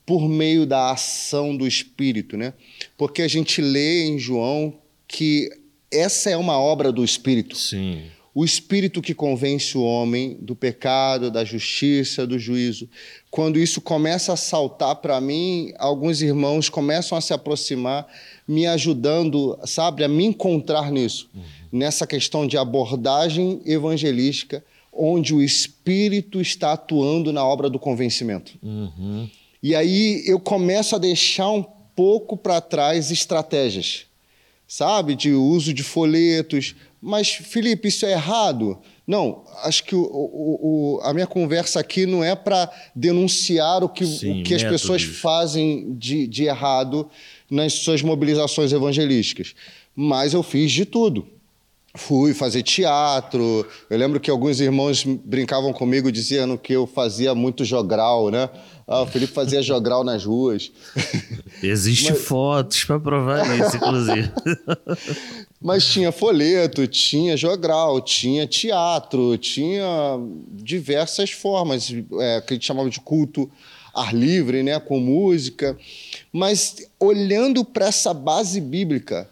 S2: por meio da ação do Espírito, né? Porque a gente lê em João que essa é uma obra do Espírito.
S1: Sim.
S2: O Espírito que convence o homem do pecado, da justiça, do juízo. Quando isso começa a saltar para mim, alguns irmãos começam a se aproximar, me ajudando, sabe, a me encontrar nisso, uhum. nessa questão de abordagem evangelística, onde o Espírito está atuando na obra do convencimento.
S1: Uhum.
S2: E aí eu começo a deixar um pouco para trás estratégias, sabe? De uso de folhetos. Mas, Felipe, isso é errado? Não, acho que o, o, o, a minha conversa aqui não é para denunciar o que, Sim, que as pessoas fazem de, de errado nas suas mobilizações evangelísticas. Mas eu fiz de tudo. Fui fazer teatro. Eu lembro que alguns irmãos brincavam comigo dizendo que eu fazia muito jogral, né? Ah, o Felipe fazia jogral nas ruas. *laughs*
S1: Existe Mas... fotos para provar isso, inclusive. *laughs*
S2: Mas tinha folheto, tinha jogral, tinha teatro, tinha diversas formas é, que a gente chamava de culto ar livre, né, com música. Mas olhando para essa base bíblica,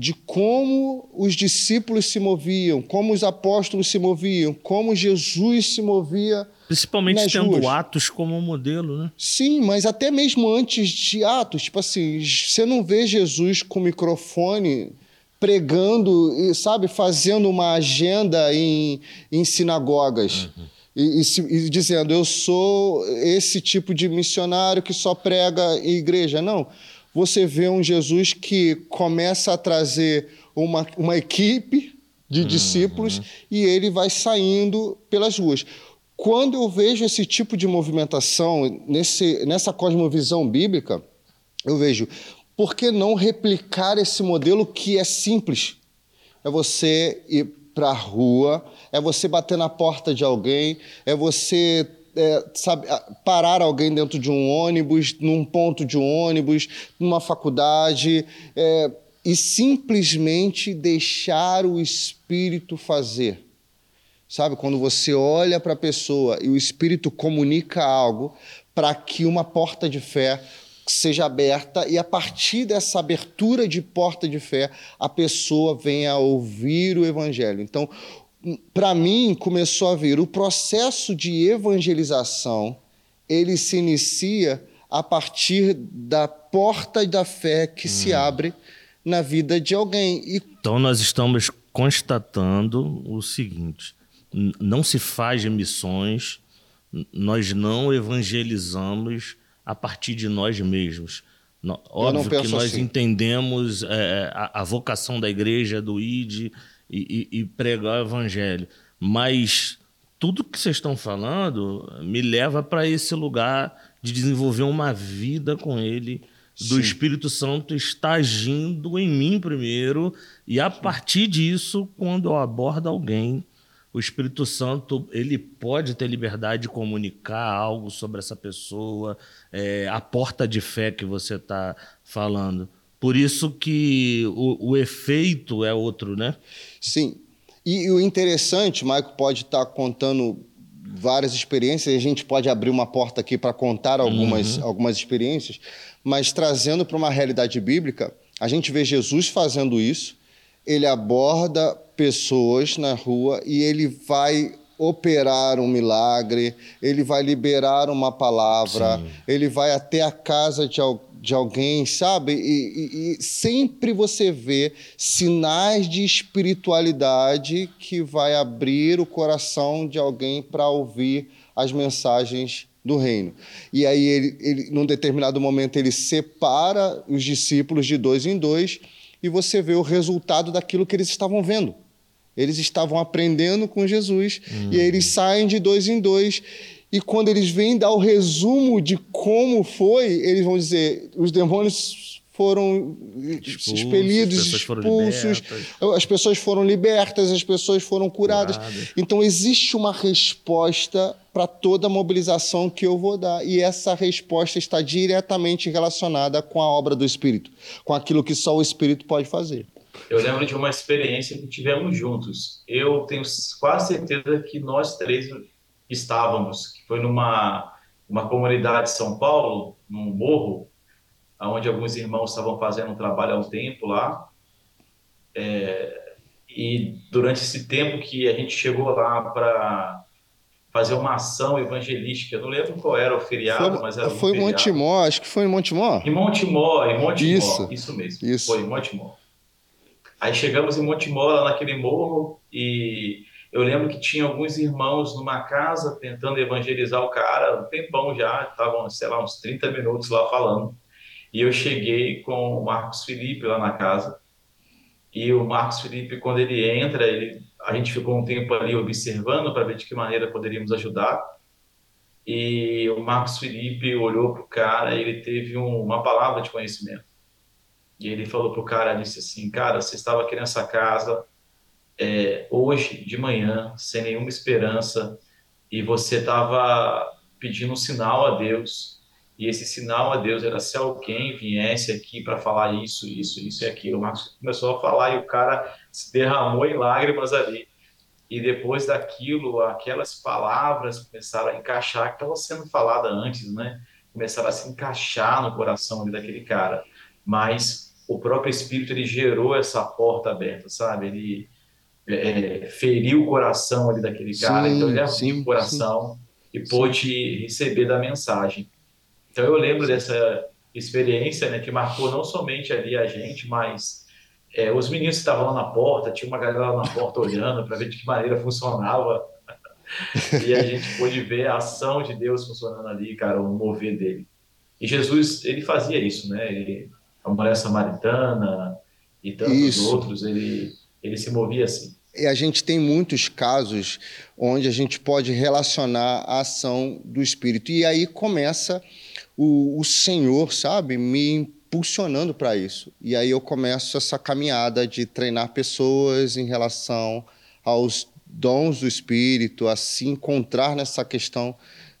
S2: de como os discípulos se moviam, como os apóstolos se moviam, como Jesus se movia.
S1: Principalmente tendo ruas. Atos como modelo, né?
S2: Sim, mas até mesmo antes de Atos, tipo assim, você não vê Jesus com microfone pregando, sabe, fazendo uma agenda em, em sinagogas. Uhum. E, e, e, dizendo, eu sou esse tipo de missionário que só prega em igreja. Não você vê um Jesus que começa a trazer uma, uma equipe de uhum. discípulos e ele vai saindo pelas ruas. Quando eu vejo esse tipo de movimentação nesse, nessa cosmovisão bíblica, eu vejo por que não replicar esse modelo que é simples? É você ir para a rua, é você bater na porta de alguém, é você é, sabe, parar alguém dentro de um ônibus, num ponto de um ônibus, numa faculdade, é, e simplesmente deixar o Espírito fazer. Sabe, quando você olha para a pessoa e o Espírito comunica algo para que uma porta de fé seja aberta e a partir dessa abertura de porta de fé a pessoa venha a ouvir o evangelho. Então, para mim, começou a vir o processo de evangelização, ele se inicia a partir da porta da fé que hum. se abre na vida de alguém.
S1: E... Então, nós estamos constatando o seguinte: não se faz missões, nós não evangelizamos a partir de nós mesmos. Óbvio que nós assim. entendemos é, a, a, vocação da igreja, do ID, e, e, e pregar o evangelho. Mas tudo que vocês estão falando me leva para esse lugar de desenvolver uma vida com ele, do Sim. Espírito Santo está agindo em mim primeiro, e a partir disso, quando eu abordo alguém, o Espírito Santo ele pode ter liberdade de comunicar algo sobre essa pessoa, é, a porta de fé que você está falando. Por isso que o, o efeito é outro, né?
S2: Sim. E, e o interessante, Maico pode estar tá contando várias experiências, e a gente pode abrir uma porta aqui para contar algumas, uhum. algumas experiências, mas trazendo para uma realidade bíblica, a gente vê Jesus fazendo isso, ele aborda pessoas na rua e ele vai operar um milagre, ele vai liberar uma palavra, Sim. ele vai até a casa de, de alguém, sabe? E, e, e, sempre você vê sinais de espiritualidade que vai abrir o coração de alguém para ouvir as mensagens do reino. E aí, ele, ele, num determinado momento, ele separa os discípulos de dois em dois e você vê o resultado daquilo que eles estavam vendo. Eles estavam aprendendo com Jesus e aí eles saem de dois em dois e quando eles vêm dar o resumo de como foi, eles vão dizer: os demônios foram Expulso, expelidos, as expulsos, foram as pessoas foram libertas, as pessoas foram curadas. Curada. Então existe uma resposta para toda mobilização que eu vou dar. E essa resposta está diretamente relacionada com a obra do Espírito, com aquilo que só o Espírito pode fazer.
S3: Eu lembro de uma experiência que tivemos juntos. Eu tenho quase certeza que nós três estávamos, que foi numa uma comunidade de São Paulo, num morro, onde alguns irmãos estavam fazendo um trabalho há um tempo lá. É, e durante esse tempo que a gente chegou lá para fazer uma ação evangelística, eu não lembro qual era o feriado,
S2: foi,
S3: mas era
S2: Foi
S3: em
S2: Montemó, acho que foi em Montemó.
S3: Em Montemó, em Montemó,
S2: isso,
S3: isso mesmo,
S2: isso.
S3: foi em Montemó. Aí chegamos em Montemó, lá naquele morro, e eu lembro que tinha alguns irmãos numa casa tentando evangelizar o cara, um tempão já, estavam, sei lá, uns 30 minutos lá falando. E eu cheguei com o Marcos Felipe lá na casa. E o Marcos Felipe, quando ele entra, ele, a gente ficou um tempo ali observando para ver de que maneira poderíamos ajudar. E o Marcos Felipe olhou para o cara e ele teve um, uma palavra de conhecimento. E ele falou para o cara, disse assim, cara, você estava aqui nessa casa, é, hoje de manhã, sem nenhuma esperança, e você estava pedindo um sinal a Deus, e esse sinal a Deus era se alguém viesse aqui para falar isso, isso, isso e aquilo. O Marcos começou a falar e o cara se derramou em lágrimas ali. E depois daquilo, aquelas palavras começaram a encaixar, que estavam sendo faladas antes, né? Começaram a se encaixar no coração daquele cara. Mas o próprio Espírito, ele gerou essa porta aberta, sabe? Ele, é, feriu o coração ali daquele cara, sim, então ele abriu o coração sim, e pôde sim. receber da mensagem. Então eu lembro dessa experiência, né, que marcou não somente ali a gente, mas é, os meninos que estavam lá na porta, tinha uma galera lá na porta *laughs* olhando para ver de que maneira funcionava. *laughs* e a gente pôde ver a ação de Deus funcionando ali, cara, o mover dele. E Jesus, ele fazia isso, né? Ele, a mulher samaritana e tantos isso. outros, ele ele se movia assim.
S2: E a gente tem muitos casos onde a gente pode relacionar a ação do Espírito. E aí começa o, o Senhor, sabe, me impulsionando para isso. E aí eu começo essa caminhada de treinar pessoas em relação aos dons do Espírito, a se encontrar nessa questão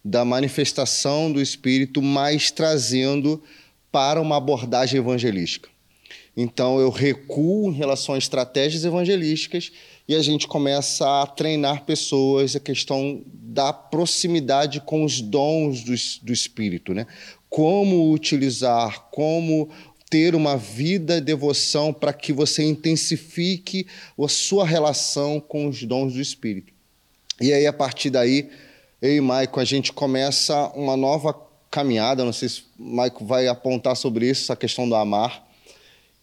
S2: da manifestação do Espírito, mas trazendo para uma abordagem evangelística. Então eu recuo em relação a estratégias evangelísticas e a gente começa a treinar pessoas a questão da proximidade com os dons do, do Espírito, né? Como utilizar, como ter uma vida de devoção para que você intensifique a sua relação com os dons do Espírito. E aí, a partir daí, eu e Maico, a gente começa uma nova caminhada. Não sei se o Maico vai apontar sobre isso, essa questão do amar.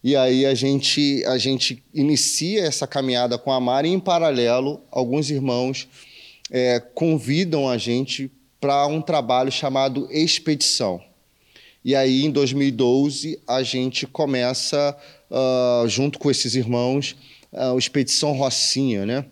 S2: E aí a gente, a gente inicia essa caminhada com a Mari e, em paralelo, alguns irmãos é, convidam a gente para um trabalho chamado Expedição. E aí, em 2012, a gente começa, uh, junto com esses irmãos, a Expedição Rocinha, né?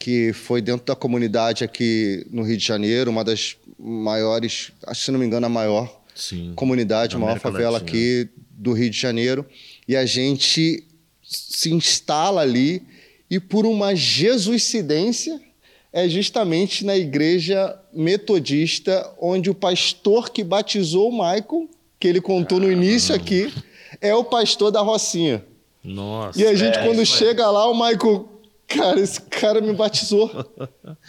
S2: que foi dentro da comunidade aqui no Rio de Janeiro, uma das maiores, se não me engano, a maior Sim, comunidade, a maior favela Latina. aqui do Rio de Janeiro e a gente se instala ali e por uma jesuicidência é justamente na igreja metodista onde o pastor que batizou o Michael, que ele contou no início aqui, é o pastor da Rocinha.
S1: Nossa.
S2: E a gente, é, quando chega lá, o Michael, cara, esse cara me batizou.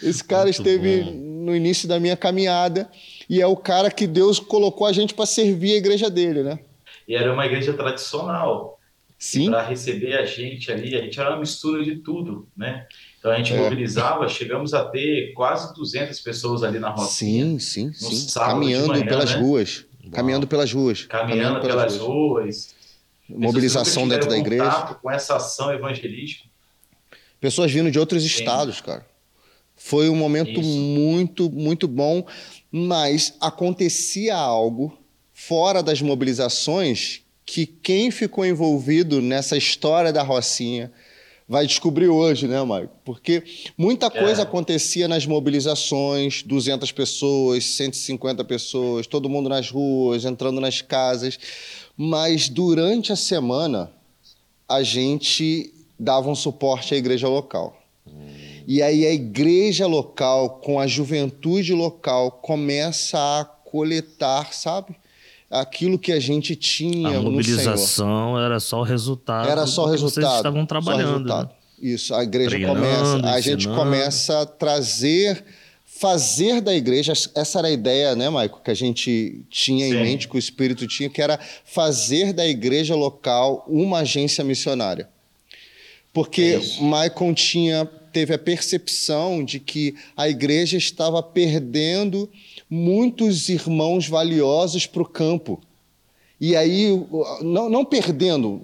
S2: Esse cara Muito esteve bom. no início da minha caminhada e é o cara que Deus colocou a gente para servir a igreja dele, né?
S3: E era uma igreja tradicional.
S2: Sim.
S3: Para receber a gente ali, a gente era uma mistura de tudo, né? Então a gente é. mobilizava, chegamos a ter quase 200 pessoas ali na rota.
S2: Sim, sim, sim. Caminhando manhã, pelas né? ruas. Caminhando pelas ruas.
S3: Caminhando, Caminhando pelas, pelas ruas. ruas.
S2: Mobilização dentro da igreja.
S3: Com essa ação evangelística.
S2: Pessoas vindo de outros sim. estados, cara. Foi um momento Isso. muito, muito bom, mas acontecia algo fora das mobilizações que quem ficou envolvido nessa história da Rocinha vai descobrir hoje, né, Maico? Porque muita coisa é. acontecia nas mobilizações, 200 pessoas, 150 pessoas, todo mundo nas ruas, entrando nas casas, mas durante a semana a gente dava um suporte à igreja local. E aí a igreja local, com a juventude local, começa a coletar, sabe? Aquilo que a gente tinha.
S1: A mobilização era só o resultado.
S2: Era só o resultado. Vocês
S1: estavam trabalhando. Né?
S2: Isso, a igreja Treinando, começa, a gente começa a trazer, fazer da igreja, essa era a ideia, né, Maico, que a gente tinha Sim. em mente, que o Espírito tinha, que era fazer da igreja local uma agência missionária. Porque é Maicon tinha, teve a percepção de que a igreja estava perdendo muitos irmãos valiosos para o campo. E aí, não, não perdendo,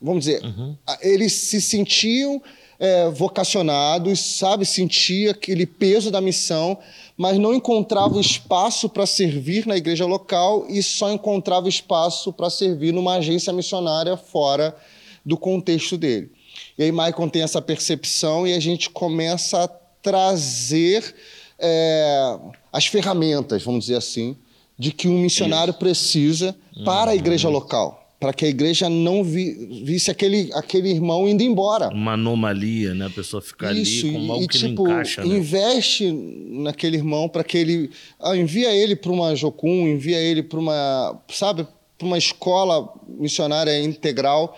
S2: vamos dizer, uhum. eles se sentiam é, vocacionados, sabe, sentia aquele peso da missão, mas não encontrava espaço para servir na igreja local e só encontrava espaço para servir numa agência missionária fora do contexto dele. E aí Maicon tem essa percepção e a gente começa a trazer é, as ferramentas, vamos dizer assim, de que um missionário Isso. precisa para a igreja uhum. local para que a igreja não vi, visse aquele, aquele irmão indo embora.
S1: Uma anomalia, né? A pessoa ficar Isso, ali com algo e, que tipo, não encaixa.
S2: Né? Investe naquele irmão para que ele... Ah, envia ele para uma Jocum, envia ele para uma, sabe, para uma escola missionária integral.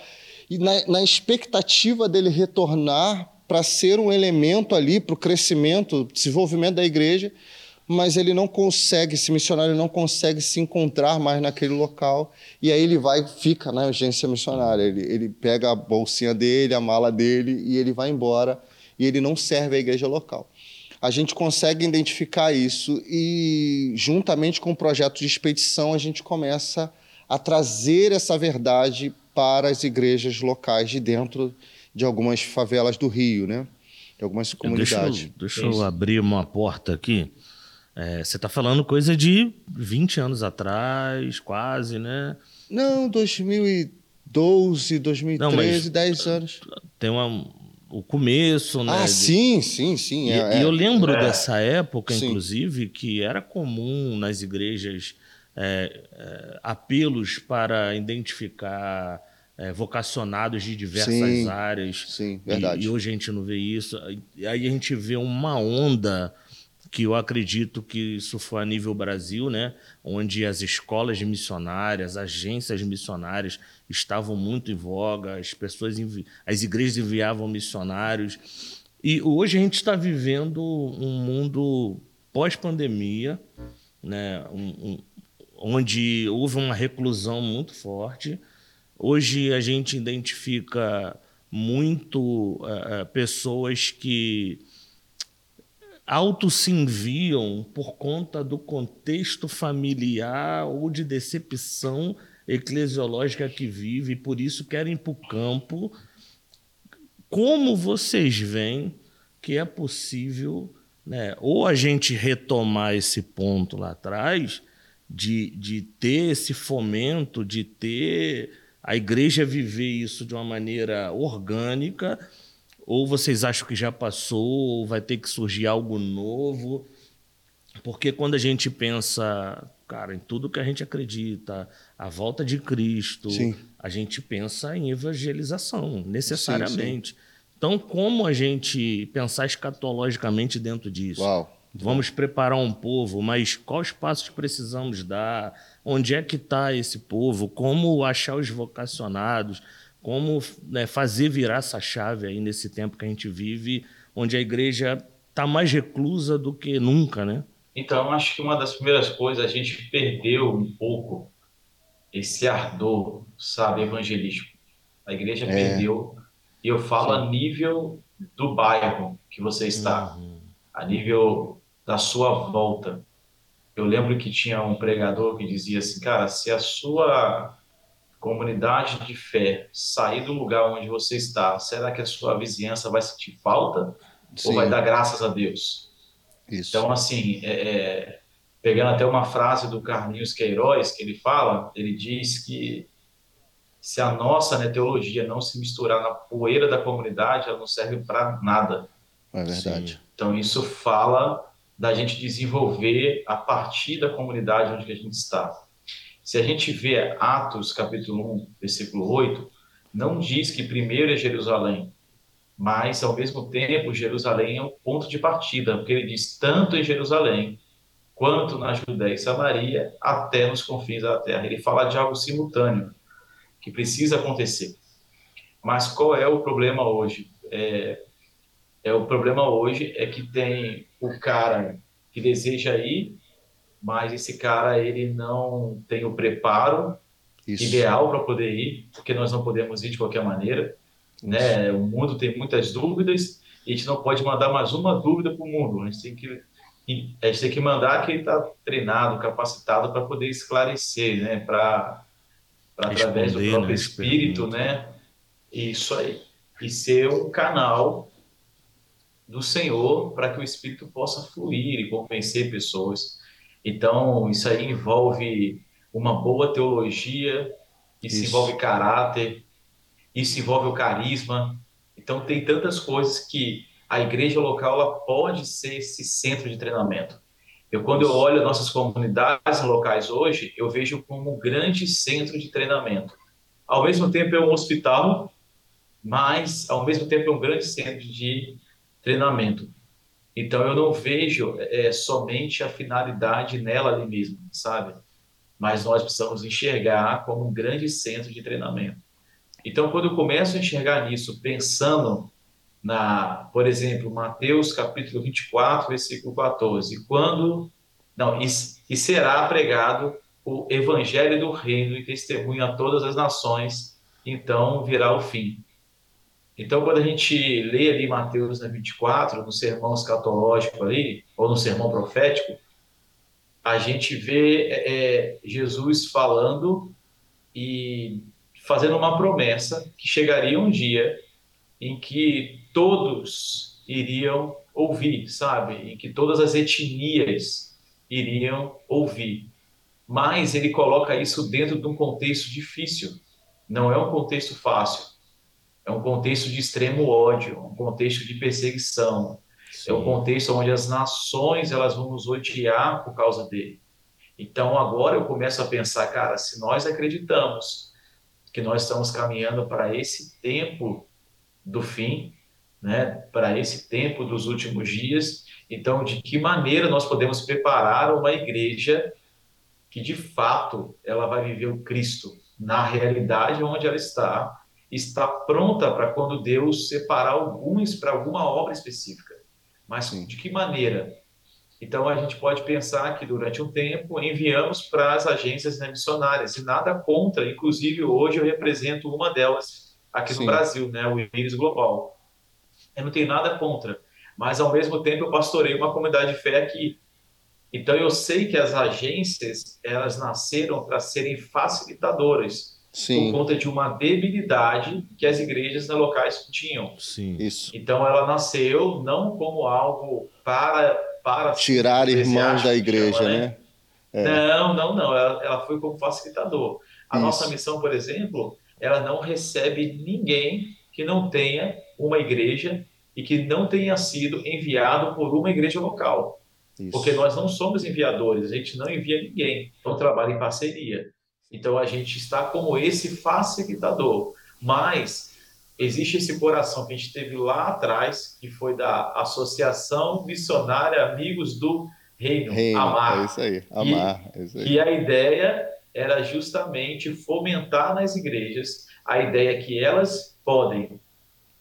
S2: E na, na expectativa dele retornar para ser um elemento ali para o crescimento, desenvolvimento da igreja, mas ele não consegue, esse missionário não consegue se encontrar mais naquele local, e aí ele vai, fica na agência missionária, ele, ele pega a bolsinha dele, a mala dele, e ele vai embora, e ele não serve a igreja local. A gente consegue identificar isso e, juntamente com o projeto de expedição, a gente começa a trazer essa verdade para as igrejas locais de dentro de algumas favelas do Rio, né? De algumas comunidades.
S1: Deixa eu, deixa eu abrir uma porta aqui. É, você está falando coisa de 20 anos atrás, quase, né?
S2: Não, 2012, 2013, Não, 10 anos.
S1: Tem uma, o começo, né?
S2: Ah, sim, sim, sim.
S1: É, e, é, eu lembro é. dessa época, sim. inclusive, que era comum nas igrejas é, é, apelos para identificar é, vocacionados de diversas sim, áreas.
S2: Sim, verdade.
S1: E, e, hoje a gente não vê isso. Aí a gente vê uma onda que eu acredito que isso foi a nível Brasil, né? onde as escolas missionárias, agências missionárias estavam muito em voga, as pessoas, as igrejas enviavam missionários. E hoje a gente está vivendo um mundo pós-pandemia, né? Um, um, onde houve uma reclusão muito forte. Hoje a gente identifica muito uh, pessoas que auto se enviam por conta do contexto familiar ou de decepção eclesiológica que vive, e por isso querem ir para o campo. Como vocês veem que é possível, né, ou a gente retomar esse ponto lá atrás, de, de ter esse fomento, de ter a igreja viver isso de uma maneira orgânica, ou vocês acham que já passou, ou vai ter que surgir algo novo? Porque quando a gente pensa, cara, em tudo que a gente acredita, a volta de Cristo, sim. a gente pensa em evangelização, necessariamente. Sim, sim. Então, como a gente pensar escatologicamente dentro disso?
S2: Uau.
S1: Vamos preparar um povo, mas quais passos precisamos dar? Onde é que está esse povo? Como achar os vocacionados? como né, fazer virar essa chave aí nesse tempo que a gente vive, onde a igreja está mais reclusa do que nunca, né?
S3: Então, acho que uma das primeiras coisas, a gente perdeu um pouco esse ardor, sabe, evangelístico. A igreja é. perdeu, e eu falo Sim. a nível do bairro que você está, uhum. a nível da sua volta. Eu lembro que tinha um pregador que dizia assim, cara, se a sua comunidade de fé, sair do lugar onde você está, será que a sua vizinhança vai sentir falta Sim. ou vai dar graças a Deus? Isso. Então, assim, é, é, pegando até uma frase do Carlinhos Queiroz, que ele fala, ele diz que se a nossa né, teologia não se misturar na poeira da comunidade, ela não serve para nada.
S2: É verdade. Sim.
S3: Então, isso fala da gente desenvolver a partir da comunidade onde a gente está. Se a gente vê Atos capítulo 1, versículo 8, não diz que primeiro é Jerusalém, mas ao mesmo tempo Jerusalém é um ponto de partida, porque ele diz tanto em Jerusalém quanto na Judéia e Samaria, até nos confins da terra. Ele fala de algo simultâneo que precisa acontecer. Mas qual é o problema hoje? É, é o problema hoje é que tem o cara que deseja ir, mas esse cara ele não tem o preparo Isso. ideal para poder ir, porque nós não podemos ir de qualquer maneira. Né? O mundo tem muitas dúvidas e a gente não pode mandar mais uma dúvida para o mundo. A gente tem que a gente tem que mandar quem está treinado, capacitado para poder esclarecer, né? Para através do próprio né, espírito, né? Isso aí. E ser um canal do Senhor para que o espírito possa fluir e convencer pessoas. Então, isso aí envolve uma boa teologia, isso, isso envolve caráter, isso envolve o carisma. Então, tem tantas coisas que a igreja local ela pode ser esse centro de treinamento. Eu, quando eu olho nossas comunidades locais hoje, eu vejo como um grande centro de treinamento. Ao mesmo tempo é um hospital, mas ao mesmo tempo é um grande centro de treinamento. Então eu não vejo é, somente a finalidade nela ali mesmo, sabe? Mas nós precisamos enxergar como um grande centro de treinamento. Então quando eu começo a enxergar nisso, pensando na, por exemplo, Mateus capítulo 24, versículo 14, quando não, e, e será pregado o evangelho do reino e testemunho a todas as nações, então virá o fim. Então, quando a gente lê ali Mateus 24, no sermão escatológico ali, ou no sermão profético, a gente vê é, é Jesus falando e fazendo uma promessa que chegaria um dia em que todos iriam ouvir, sabe? Em que todas as etnias iriam ouvir. Mas ele coloca isso dentro de um contexto difícil. Não é um contexto fácil. É um contexto de extremo ódio, um contexto de perseguição. Sim. É um contexto onde as nações elas vão nos odiar por causa dele. Então agora eu começo a pensar, cara, se nós acreditamos que nós estamos caminhando para esse tempo do fim, né, para esse tempo dos últimos dias. Então, de que maneira nós podemos preparar uma igreja que de fato ela vai viver o Cristo na realidade onde ela está, está pronta para quando Deus separar alguns para alguma obra específica. Mas Sim. de que maneira? Então a gente pode pensar que durante um tempo enviamos para as agências né, missionárias e nada contra, inclusive hoje eu represento uma delas aqui Sim. no Brasil, né, o Íris Global. Eu não tenho nada contra, mas ao mesmo tempo eu pastorei uma comunidade de fé aqui. Então eu sei que as agências elas nasceram para serem facilitadoras Sim. por conta de uma debilidade que as igrejas locais tinham.
S1: Sim. Isso.
S3: Então ela nasceu não como algo para para
S2: tirar irmãos da igreja, chama, né? né?
S3: É. Não, não, não. Ela, ela foi como facilitador. A Isso. nossa missão, por exemplo, ela não recebe ninguém que não tenha uma igreja e que não tenha sido enviado por uma igreja local. Isso. Porque nós não somos enviadores, a gente não envia ninguém, então trabalha em parceria. Então a gente está como esse facilitador, mas existe esse coração que a gente teve lá atrás, que foi da Associação Missionária Amigos do Reino,
S2: Reino Amar. É isso aí, Amar.
S3: E, é isso aí. E a ideia era justamente fomentar nas igrejas a ideia que elas podem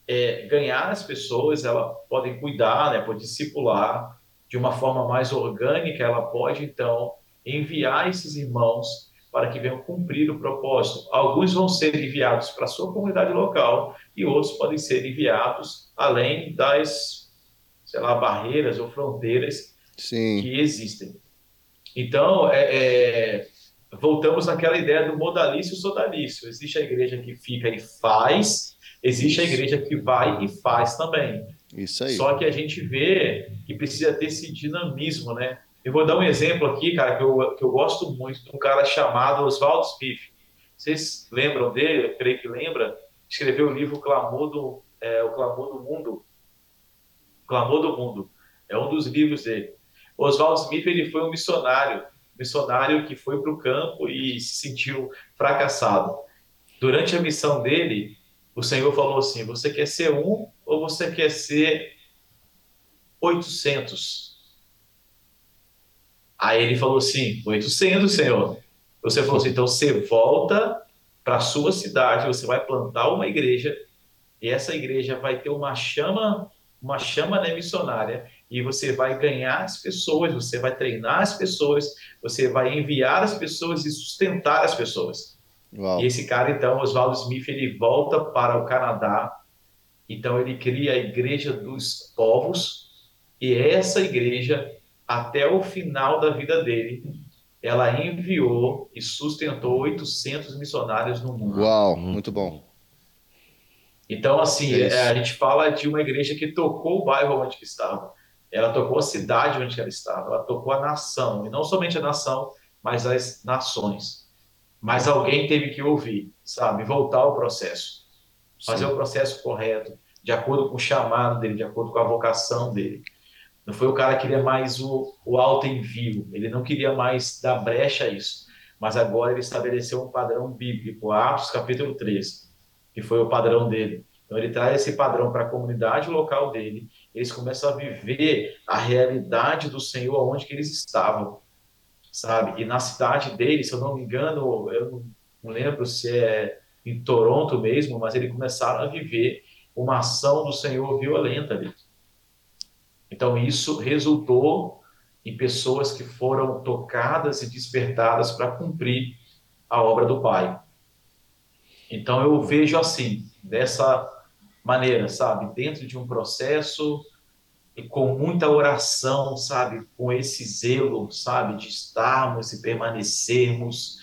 S3: é, ganhar as pessoas, ela podem cuidar, né, pode discipular de uma forma mais orgânica, ela pode então enviar esses irmãos para que venham cumprir o propósito. Alguns vão ser enviados para a sua comunidade local e outros podem ser enviados além das, sei lá, barreiras ou fronteiras Sim. que existem. Então, é, é, voltamos naquela ideia do modalício sodalício. Existe a igreja que fica e faz, Existe a igreja que vai e faz também.
S2: Isso aí.
S3: Só que a gente vê que precisa ter esse dinamismo, né? Eu vou dar um exemplo aqui, cara, que eu, que eu gosto muito, de um cara chamado Oswaldo Smith. Vocês lembram dele? Eu creio que lembra. Escreveu o livro Clamor do, é, O Clamor do Mundo. Clamor do Mundo. É um dos livros dele. Oswaldo Smith ele foi um missionário, missionário que foi para o campo e se sentiu fracassado. Durante a missão dele, o Senhor falou assim: você quer ser um ou você quer ser 800? Aí ele falou assim: 800, Senhor. Você falou assim: então você volta para a sua cidade, você vai plantar uma igreja, e essa igreja vai ter uma chama, uma chama né, missionária, e você vai ganhar as pessoas, você vai treinar as pessoas, você vai enviar as pessoas e sustentar as pessoas. Uau. E esse cara, então, Oswaldo Smith, ele volta para o Canadá, então ele cria a Igreja dos Povos, e essa igreja, até o final da vida dele, ela enviou e sustentou 800 missionários no mundo.
S2: Uau, muito bom.
S3: Então, assim, é, é a gente fala de uma igreja que tocou o bairro onde estava. Ela tocou a cidade onde ela estava. Ela tocou a nação. E não somente a nação, mas as nações. Mas alguém teve que ouvir, sabe? Voltar ao processo. Fazer Sim. o processo correto, de acordo com o chamado dele, de acordo com a vocação dele. Não foi o cara que queria mais o, o alto envio, ele não queria mais dar brecha a isso. Mas agora ele estabeleceu um padrão bíblico, Atos capítulo 13, que foi o padrão dele. Então ele traz esse padrão para a comunidade local dele, eles começam a viver a realidade do Senhor onde que eles estavam, sabe? E na cidade dele, se eu não me engano, eu não lembro se é em Toronto mesmo, mas eles começaram a viver uma ação do Senhor violenta ali. Então, isso resultou em pessoas que foram tocadas e despertadas para cumprir a obra do Pai. Então, eu vejo assim, dessa maneira, sabe? Dentro de um processo e com muita oração, sabe? Com esse zelo, sabe? De estarmos e permanecermos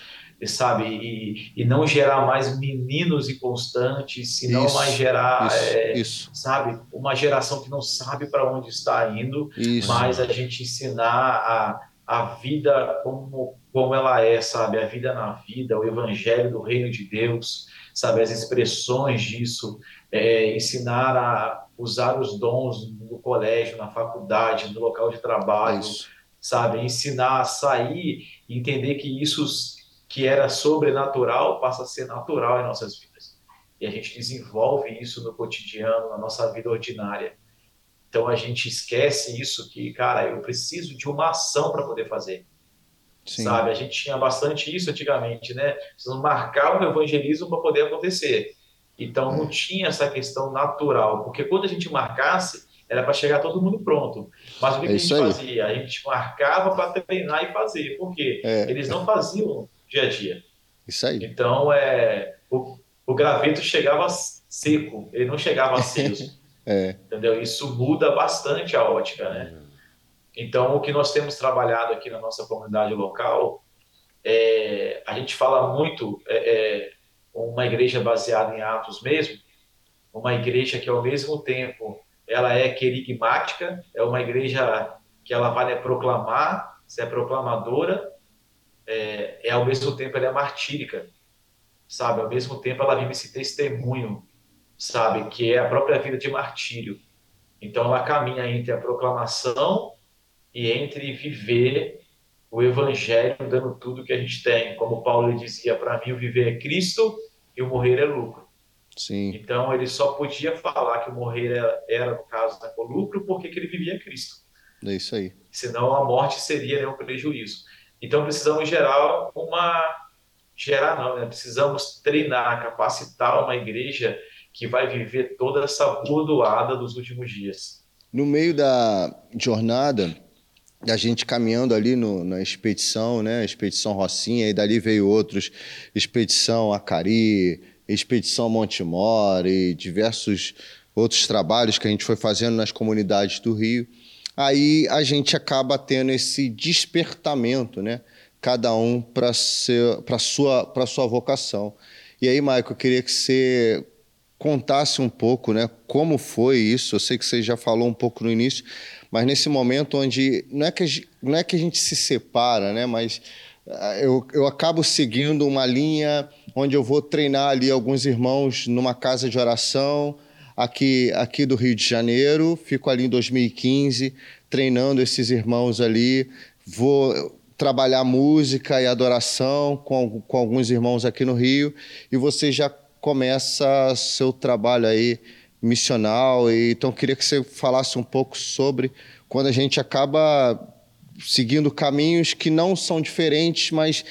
S3: sabe? E, e não gerar mais meninos inconstantes, e não mais gerar, isso, é, isso. sabe? Uma geração que não sabe para onde está indo, mas a gente ensinar a, a vida como, como ela é, sabe? A vida na vida, o evangelho do reino de Deus, sabe? As expressões disso, é, ensinar a usar os dons no colégio, na faculdade, no local de trabalho, sabe? Ensinar a sair entender que isso que era sobrenatural passa a ser natural em nossas vidas. E a gente desenvolve isso no cotidiano, na nossa vida ordinária. Então a gente esquece isso que, cara, eu preciso de uma ação para poder fazer. Sim. Sabe? A gente tinha bastante isso antigamente, né? Precisamos marcar o evangelismo para poder acontecer. Então não tinha essa questão natural, porque quando a gente marcasse, era para chegar todo mundo pronto. Mas o que, é que a gente aí. fazia? A gente marcava para treinar e fazer. Por quê? É. Eles não faziam dia a dia.
S2: Isso aí.
S3: Então, é, o, o graveto chegava seco, ele não chegava *laughs* aceso. é. Entendeu? Isso muda bastante a ótica, né? Então, o que nós temos trabalhado aqui na nossa comunidade local, é, a gente fala muito, é, é, uma igreja baseada em atos mesmo, uma igreja que ao mesmo tempo ela é querigmática, é uma igreja que ela vai né, proclamar, se é proclamadora, é, é ao mesmo tempo ela é martírica, sabe? Ao mesmo tempo ela vive esse testemunho, sabe? Que é a própria vida de martírio. Então ela caminha entre a proclamação e entre viver o evangelho dando tudo que a gente tem. Como Paulo dizia, para mim o viver é Cristo e o morrer é lucro.
S2: Sim.
S3: Então ele só podia falar que o morrer era, era no caso, o lucro porque ele vivia Cristo.
S2: É isso aí.
S3: Senão a morte seria né, um prejuízo. Então precisamos gerar uma gerar não, né? Precisamos treinar, capacitar uma igreja que vai viver toda essa bordoada dos últimos dias.
S2: No meio da jornada, a gente caminhando ali no, na expedição, né? Expedição Rocinha, e dali veio outros, Expedição Acari, Expedição Montemor e diversos outros trabalhos que a gente foi fazendo nas comunidades do Rio aí a gente acaba tendo esse despertamento, né? Cada um para sua para sua vocação. E aí, Maico, eu queria que você contasse um pouco, né? Como foi isso? Eu sei que você já falou um pouco no início, mas nesse momento onde não é que a gente, não é que a gente se separa, né? Mas ah, eu, eu acabo seguindo uma linha onde eu vou treinar ali alguns irmãos numa casa de oração aqui, aqui do Rio de Janeiro, fico ali em 2015 treinando esses irmãos ali, vou trabalhar música e adoração com, com alguns irmãos aqui no Rio. E você já começa seu trabalho aí missional. E, então, queria que você falasse um pouco sobre quando a gente acaba seguindo caminhos que não são diferentes, mas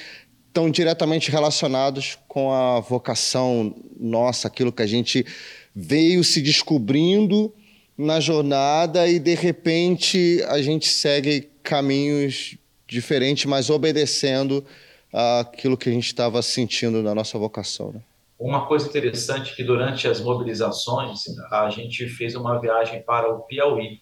S2: estão diretamente relacionados com a vocação nossa, aquilo que a gente veio se descobrindo na jornada e de repente a gente segue caminhos diferentes, mas obedecendo aquilo que a gente estava sentindo na nossa vocação. Né?
S3: Uma coisa interessante é que durante as mobilizações a gente fez uma viagem para o Piauí.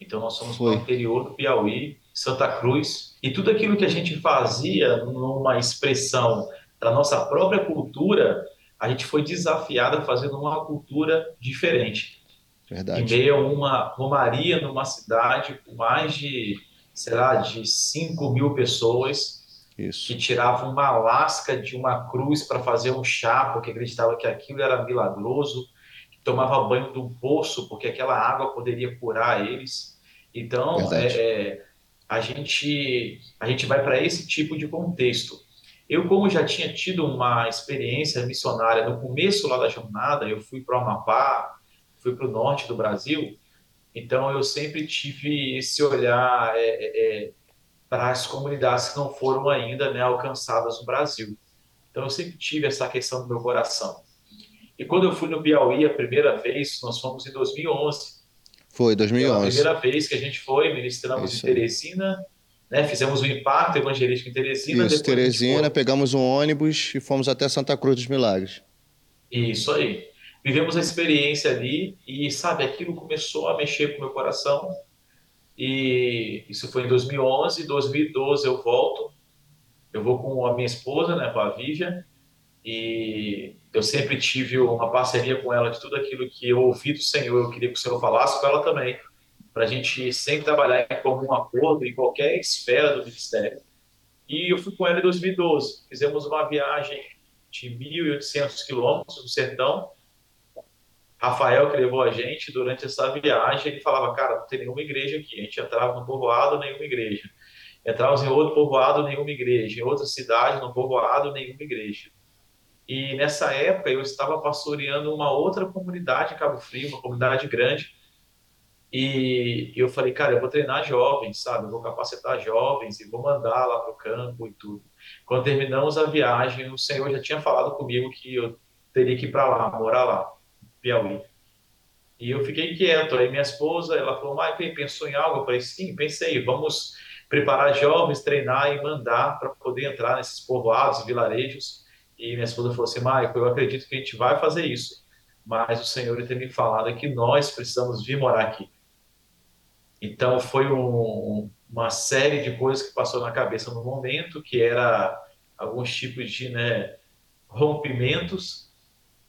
S3: Então nós fomos Foi. para o interior do Piauí, Santa Cruz, e tudo aquilo que a gente fazia numa expressão da nossa própria cultura, a gente foi desafiado a fazer numa cultura diferente. Verdade. Em meio a uma romaria numa cidade com mais de, sei lá, de 5 mil pessoas, isso. que tiravam uma lasca de uma cruz para fazer um chá, porque acreditava que aquilo era milagroso, que tomava banho de um poço, porque aquela água poderia curar eles. Então, é, é, a, gente, a gente vai para esse tipo de contexto. Eu, como já tinha tido uma experiência missionária no começo lá da jornada, eu fui para o Amapá, fui para o norte do Brasil, então eu sempre tive esse olhar é, é, é para as comunidades que não foram ainda né, alcançadas no Brasil. Então eu sempre tive essa questão no meu coração. E quando eu fui no Piauí a primeira vez, nós fomos em 2011.
S2: Foi, 2011. Foi a
S3: primeira vez que a gente foi, ministramos Isso. em Teresina, né, fizemos o um impacto evangelístico em Teresina.
S2: Isso, Teresina, pegamos um ônibus e fomos até Santa Cruz dos Milagres.
S3: Isso aí. Vivemos a experiência ali e, sabe, aquilo começou a mexer com o meu coração e isso foi em 2011. Em 2012 eu volto. Eu vou com a minha esposa, né, com a Vivian, e eu sempre tive uma parceria com ela de tudo aquilo que eu ouvi do Senhor, eu queria que o Senhor falasse com ela também, para a gente sempre trabalhar em comum acordo em qualquer esfera do ministério. E eu fui com ela em 2012. Fizemos uma viagem de 1.800 quilômetros no sertão, Rafael, que levou a gente durante essa viagem, ele falava, cara, não tem nenhuma igreja aqui. A gente entrava no povoado, nenhuma igreja. Entrávamos em outro povoado, nenhuma igreja. Em outra cidade, no povoado, nenhuma igreja. E nessa época eu estava pastoreando uma outra comunidade em Cabo Frio, uma comunidade grande. E eu falei, cara, eu vou treinar jovens, sabe? Eu vou capacitar jovens e vou mandar lá para o campo e tudo. Quando terminamos a viagem, o Senhor já tinha falado comigo que eu teria que ir para lá, morar lá. Piauí. E eu fiquei quieto. Aí minha esposa, ela falou, Michael, pensou em algo? Eu falei, sim, pensei, vamos preparar jovens, treinar e mandar para poder entrar nesses povoados, vilarejos. E minha esposa falou assim, Michael, eu acredito que a gente vai fazer isso. Mas o Senhor tem me falado que nós precisamos vir morar aqui. Então foi um, uma série de coisas que passou na cabeça no momento, que era alguns tipos de né, rompimentos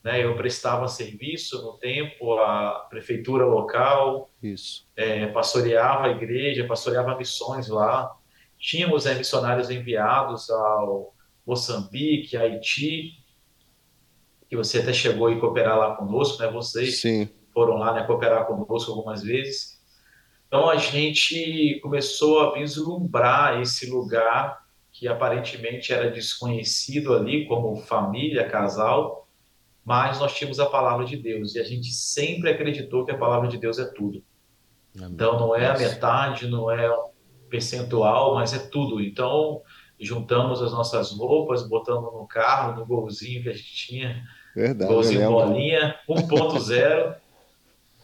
S3: né? Eu prestava serviço no tempo à prefeitura local,
S2: Isso.
S3: É, pastoreava a igreja, pastoreava missões lá. Tínhamos é, missionários enviados ao Moçambique, Haiti, que você até chegou a cooperar lá conosco, né? Vocês
S2: Sim.
S3: foram lá né, cooperar conosco algumas vezes. Então a gente começou a vislumbrar esse lugar que aparentemente era desconhecido ali como família, casal, mas nós tínhamos a palavra de Deus e a gente sempre acreditou que a palavra de Deus é tudo. Amém. Então não é a metade, não é percentual, mas é tudo. Então juntamos as nossas roupas, botamos no carro, no golzinho que a gente tinha,
S2: Verdade,
S3: golzinho bolinha 1.0,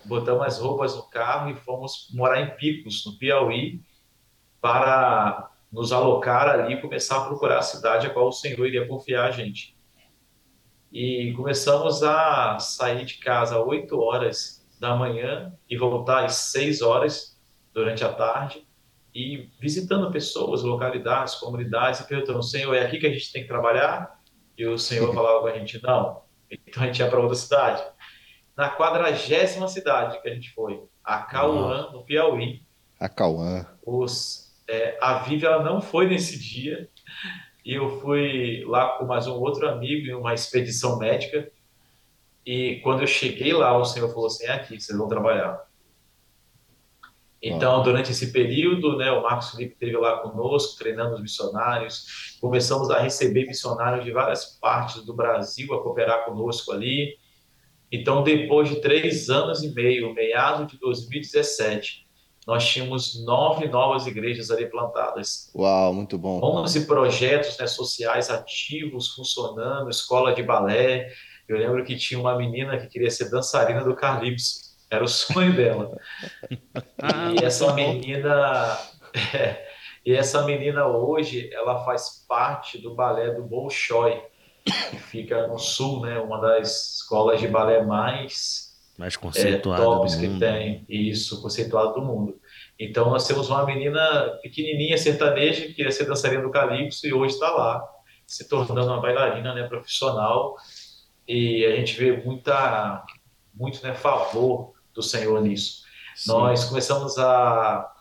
S3: botamos as roupas no carro e fomos morar em Picos, no Piauí, para nos alocar ali e começar a procurar a cidade a qual o Senhor iria confiar a gente. E começamos a sair de casa às 8 horas da manhã e voltar às 6 horas durante a tarde e visitando pessoas, localidades, comunidades e perguntando, Senhor, é aqui que a gente tem que trabalhar? E o Senhor *laughs* falava com a gente, não. Então a gente ia para outra cidade. Na quadragésima cidade que a gente foi, a Cauã, no Piauí.
S2: A Cauã.
S3: Os, é, a Vivi, ela não foi nesse dia, e eu fui lá com mais um outro amigo em uma expedição médica. E quando eu cheguei lá, o Senhor falou assim: é aqui vocês vão trabalhar. Então, durante esse período, né, o Marcos Felipe esteve lá conosco, treinando os missionários. Começamos a receber missionários de várias partes do Brasil a cooperar conosco ali. Então, depois de três anos e meio, meados de 2017, nós tínhamos nove novas igrejas ali plantadas.
S2: Uau, muito bom.
S3: Onze projetos né, sociais ativos, funcionando, escola de balé. Eu lembro que tinha uma menina que queria ser dançarina do Carlips. Era o sonho dela. *laughs* Ah, e essa menina... É, *laughs* e essa menina hoje, ela faz parte do balé do Bolshoi, que fica no sul, né? Uma das escolas de balé mais
S1: mais conceituada
S3: é, tops que tem isso conceituado do mundo. Então nós temos uma menina pequenininha sertaneja que queria ser dançarina do calypso e hoje está lá se tornando uma bailarina, né, profissional. E a gente vê muita muito né favor do Senhor nisso. Sim. Nós começamos a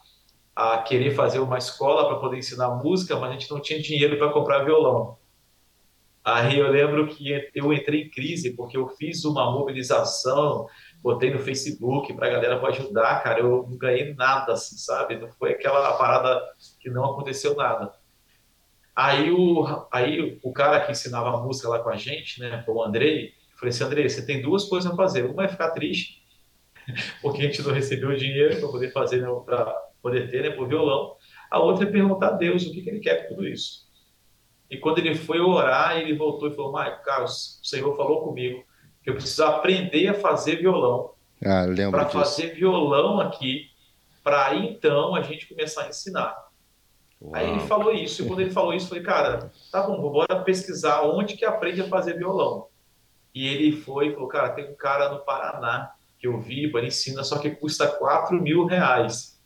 S3: a querer fazer uma escola para poder ensinar música, mas a gente não tinha dinheiro para comprar violão. Aí eu lembro que eu entrei em crise porque eu fiz uma mobilização, botei no Facebook para a galera para ajudar, cara. Eu não ganhei nada, assim, sabe? Não foi aquela parada que não aconteceu nada. Aí o, aí o cara que ensinava a música lá com a gente, né, o Andrei, eu falei assim: Andrei, você tem duas coisas a fazer. Uma é ficar triste, *laughs* porque a gente não recebeu dinheiro para poder fazer, né, para poder ter né, por violão. A outra é perguntar a Deus o que, que ele quer com tudo isso. E quando ele foi orar, ele voltou e falou: Maico, Carlos, o Senhor falou comigo que eu preciso aprender a fazer violão.
S2: Ah,
S3: para fazer violão aqui, para então a gente começar a ensinar. Uau. Aí ele falou isso, e quando ele falou isso, eu falei, cara, tá bom, bora pesquisar onde que aprende a fazer violão. E ele foi e falou, cara, tem um cara no Paraná que eu vi, ele ensina, só que custa 4 mil reais.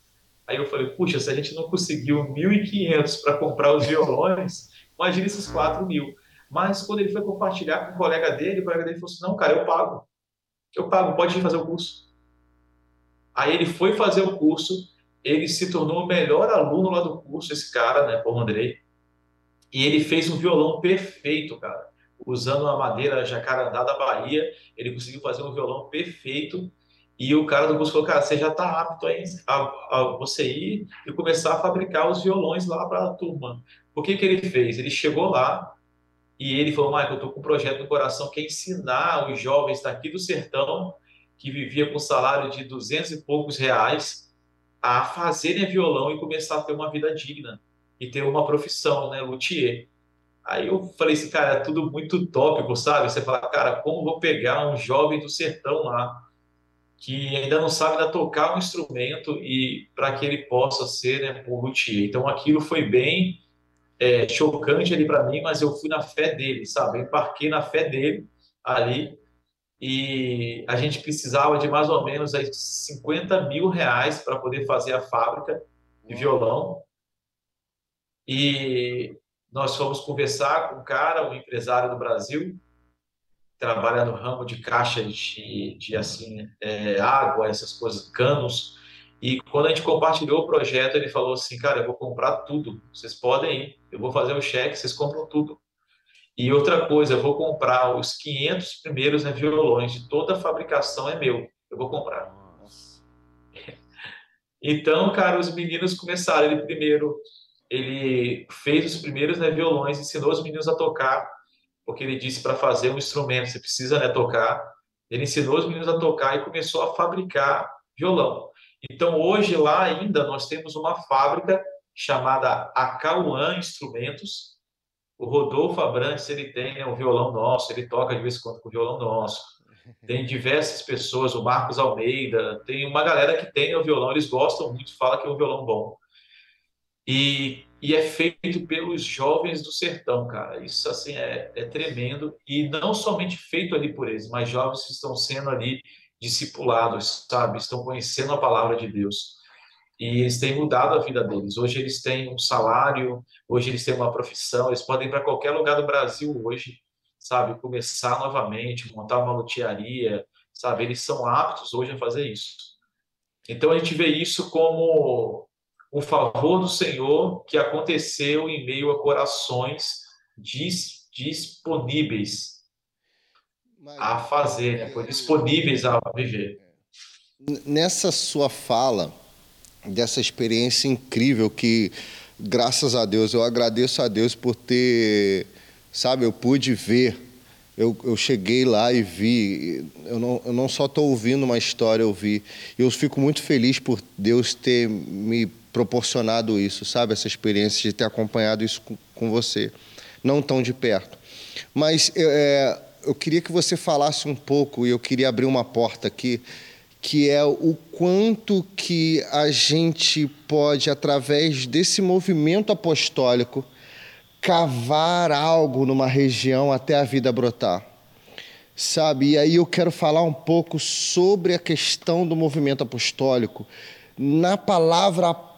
S3: Aí eu falei, puxa, se a gente não conseguiu 1.500 para comprar os violões, Imagina esses 4 mil. Mas quando ele foi compartilhar com o colega dele, o colega dele falou assim: não, cara, eu pago. Eu pago, pode ir fazer o curso. Aí ele foi fazer o curso, ele se tornou o melhor aluno lá do curso, esse cara, né, Paulo Andrei. E ele fez um violão perfeito, cara. Usando uma madeira jacarandá da Bahia, ele conseguiu fazer um violão perfeito. E o cara do curso falou, cara, você já está apto a, a, a, você ir e começar a fabricar os violões lá para a turma. O que, que ele fez? Ele chegou lá e ele falou: Michael, eu estou com um projeto no coração que é ensinar os jovens daqui do sertão, que vivia com salário de duzentos e poucos reais, a fazerem violão e começar a ter uma vida digna e ter uma profissão, né, luthier. Aí eu falei assim, cara, é tudo muito tópico, sabe? Você fala, cara, como vou pegar um jovem do sertão lá, que ainda não sabe ainda tocar um instrumento e para que ele possa ser né, um luthier. Então aquilo foi bem é, chocante ali para mim, mas eu fui na fé dele, sabe? Eu embarquei na fé dele ali e a gente precisava de mais ou menos aí 50 mil reais para poder fazer a fábrica de violão. E nós fomos conversar com um cara, um empresário do Brasil, trabalha no ramo de caixa de, de assim, é, água, essas coisas, canos. E quando a gente compartilhou o projeto, ele falou assim, cara, eu vou comprar tudo, vocês podem ir, eu vou fazer o cheque, vocês compram tudo. E outra coisa, eu vou comprar os 500 primeiros né, violões de toda a fabricação é meu, eu vou comprar. Então, cara, os meninos começaram, ele primeiro, ele fez os primeiros né, violões, ensinou os meninos a tocar, porque ele disse para fazer um instrumento, você precisa né, tocar. Ele ensinou os meninos a tocar e começou a fabricar violão. Então, hoje lá ainda nós temos uma fábrica chamada Acauã Instrumentos. O Rodolfo Abrantes, ele tem né, um violão nosso, ele toca de vez em quando com o violão nosso. Tem diversas pessoas, o Marcos Almeida, tem uma galera que tem o violão, eles gostam muito, fala que é um violão bom. E, e é feito pelos jovens do sertão, cara. Isso, assim, é, é tremendo. E não somente feito ali por eles, mas jovens que estão sendo ali discipulados, sabe? Estão conhecendo a palavra de Deus. E eles têm mudado a vida deles. Hoje eles têm um salário, hoje eles têm uma profissão, eles podem ir para qualquer lugar do Brasil hoje, sabe? Começar novamente, montar uma lotearia, sabe? Eles são aptos hoje a fazer isso. Então a gente vê isso como um favor do Senhor que aconteceu em meio a corações dis disponíveis a fazer, né? Foi disponíveis a viver.
S2: Nessa sua fala, dessa experiência incrível que, graças a Deus, eu agradeço a Deus por ter, sabe, eu pude ver Eu, eu cheguei lá e vi, eu não, eu não só estou ouvindo uma história, eu vi. Eu fico muito feliz por Deus ter me proporcionado isso, sabe? Essa experiência de ter acompanhado isso com, com você. Não tão de perto. Mas é, eu queria que você falasse um pouco, e eu queria abrir uma porta aqui, que é o quanto que a gente pode, através desse movimento apostólico, cavar algo numa região até a vida brotar. Sabe? E aí eu quero falar um pouco sobre a questão do movimento apostólico. Na palavra apostólica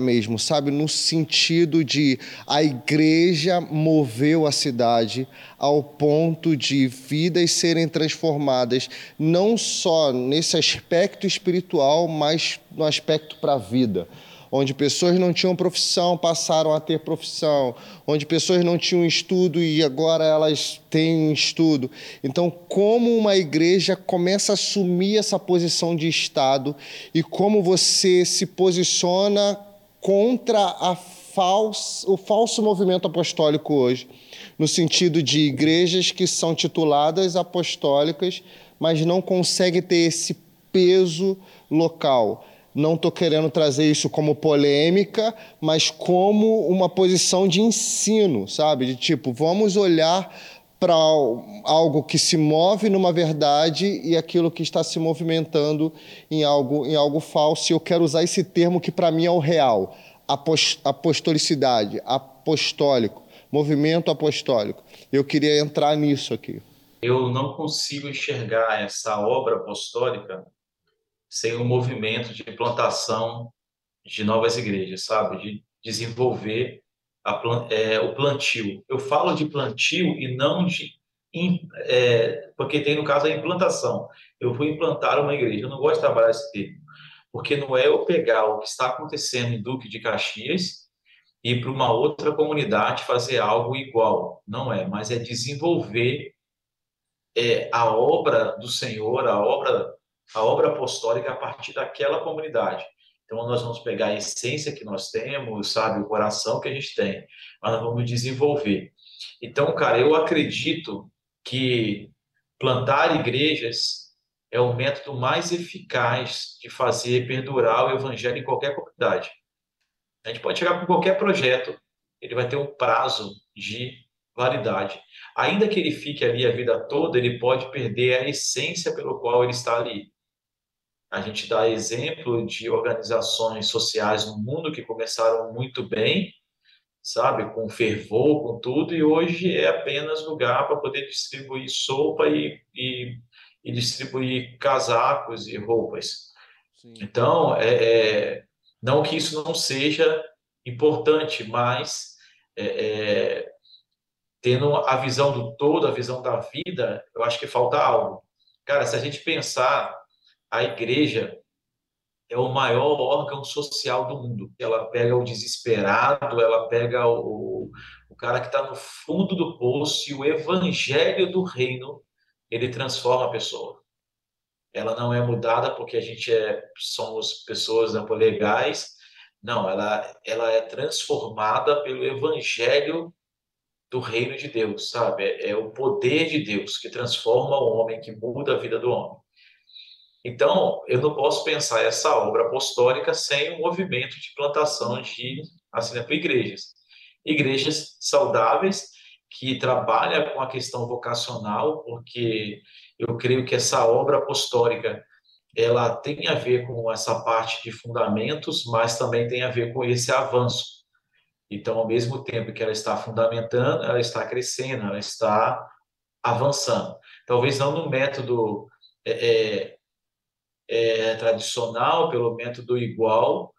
S2: mesmo, sabe? No sentido de a igreja moveu a cidade ao ponto de vidas serem transformadas, não só nesse aspecto espiritual, mas no aspecto para a vida onde pessoas não tinham profissão passaram a ter profissão, onde pessoas não tinham estudo e agora elas têm estudo. Então, como uma igreja começa a assumir essa posição de Estado e como você se posiciona contra a falso, o falso movimento apostólico hoje, no sentido de igrejas que são tituladas apostólicas, mas não conseguem ter esse peso local não estou querendo trazer isso como polêmica, mas como uma posição de ensino, sabe? De tipo, vamos olhar para algo que se move numa verdade e aquilo que está se movimentando em algo, em algo falso. E eu quero usar esse termo que para mim é o real: apostolicidade, apostólico, movimento apostólico. Eu queria entrar nisso aqui.
S3: Eu não consigo enxergar essa obra apostólica sem um movimento de implantação de novas igrejas, sabe? De desenvolver a, é, o plantio. Eu falo de plantio e não de. É, porque tem, no caso, a implantação. Eu vou implantar uma igreja. Eu não gosto de trabalhar esse termo. Porque não é eu pegar o que está acontecendo em Duque de Caxias e para uma outra comunidade fazer algo igual. Não é, mas é desenvolver é, a obra do Senhor, a obra a obra apostólica a partir daquela comunidade. Então, nós vamos pegar a essência que nós temos, sabe, o coração que a gente tem, mas nós vamos desenvolver. Então, cara, eu acredito que plantar igrejas é o método mais eficaz de fazer perdurar o evangelho em qualquer comunidade. A gente pode chegar com qualquer projeto, ele vai ter um prazo de validade. Ainda que ele fique ali a vida toda, ele pode perder a essência pelo qual ele está ali. A gente dá exemplo de organizações sociais no mundo que começaram muito bem, sabe, com fervor, com tudo, e hoje é apenas lugar para poder distribuir sopa e, e, e, distribuir casacos e roupas. Sim. Então, é, é, não que isso não seja importante, mas é, é, tendo a visão do todo, a visão da vida, eu acho que falta algo. Cara, se a gente pensar a igreja é o maior órgão social do mundo. Ela pega o desesperado, ela pega o, o cara que está no fundo do poço e o evangelho do reino ele transforma a pessoa. Ela não é mudada porque a gente é, somos pessoas legais. Não, ela, ela é transformada pelo evangelho do reino de Deus, sabe? É, é o poder de Deus que transforma o homem, que muda a vida do homem. Então, eu não posso pensar essa obra apostólica sem um movimento de plantação de, assim, para igrejas. Igrejas saudáveis, que trabalham com a questão vocacional, porque eu creio que essa obra apostólica ela tem a ver com essa parte de fundamentos, mas também tem a ver com esse avanço. Então, ao mesmo tempo que ela está fundamentando, ela está crescendo, ela está avançando. Talvez não no método é, é tradicional, pelo método igual,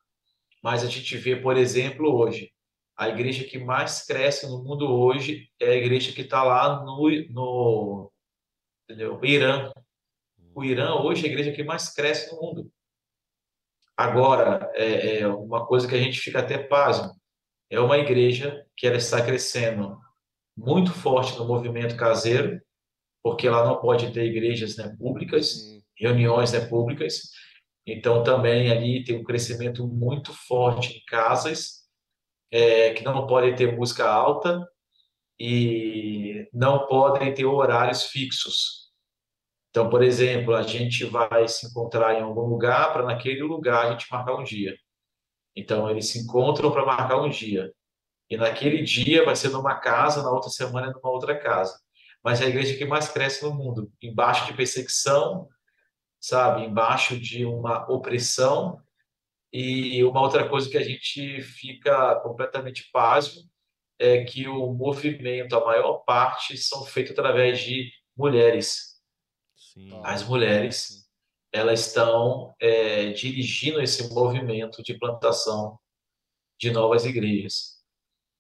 S3: mas a gente vê, por exemplo, hoje, a igreja que mais cresce no mundo hoje é a igreja que está lá no, no entendeu? Irã. O Irã hoje é a igreja que mais cresce no mundo. Agora, é, é uma coisa que a gente fica até pasmo, é uma igreja que ela está crescendo muito forte no movimento caseiro, porque ela não pode ter igrejas né, públicas, reuniões né, públicas. Então, também ali tem um crescimento muito forte em casas, é, que não podem ter música alta, e não podem ter horários fixos. Então, por exemplo, a gente vai se encontrar em algum lugar para naquele lugar a gente marcar um dia. Então, eles se encontram para marcar um dia. E naquele dia vai ser numa casa, na outra semana numa outra casa. Mas é a igreja que mais cresce no mundo, embaixo de perseguição, sabe, embaixo de uma opressão. E uma outra coisa que a gente fica completamente pasmo é que o movimento, a maior parte, são feitos através de mulheres. Sim. As mulheres, elas estão é, dirigindo esse movimento de plantação de novas igrejas.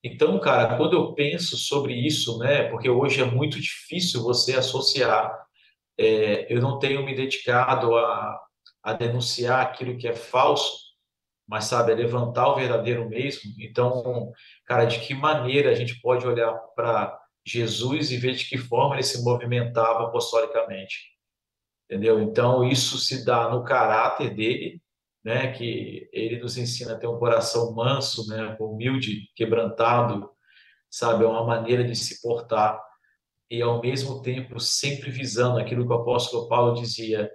S3: Então, cara, quando eu penso sobre isso, né, porque hoje é muito difícil você associar, é, eu não tenho me dedicado a, a denunciar aquilo que é falso, mas sabe, é levantar o verdadeiro mesmo. Então, cara, de que maneira a gente pode olhar para Jesus e ver de que forma ele se movimentava apostolicamente? Entendeu? Então, isso se dá no caráter dele, né, que ele nos ensina a ter um coração manso, né, humilde, quebrantado, sabe, é uma maneira de se portar e ao mesmo tempo sempre visando aquilo que o apóstolo Paulo dizia,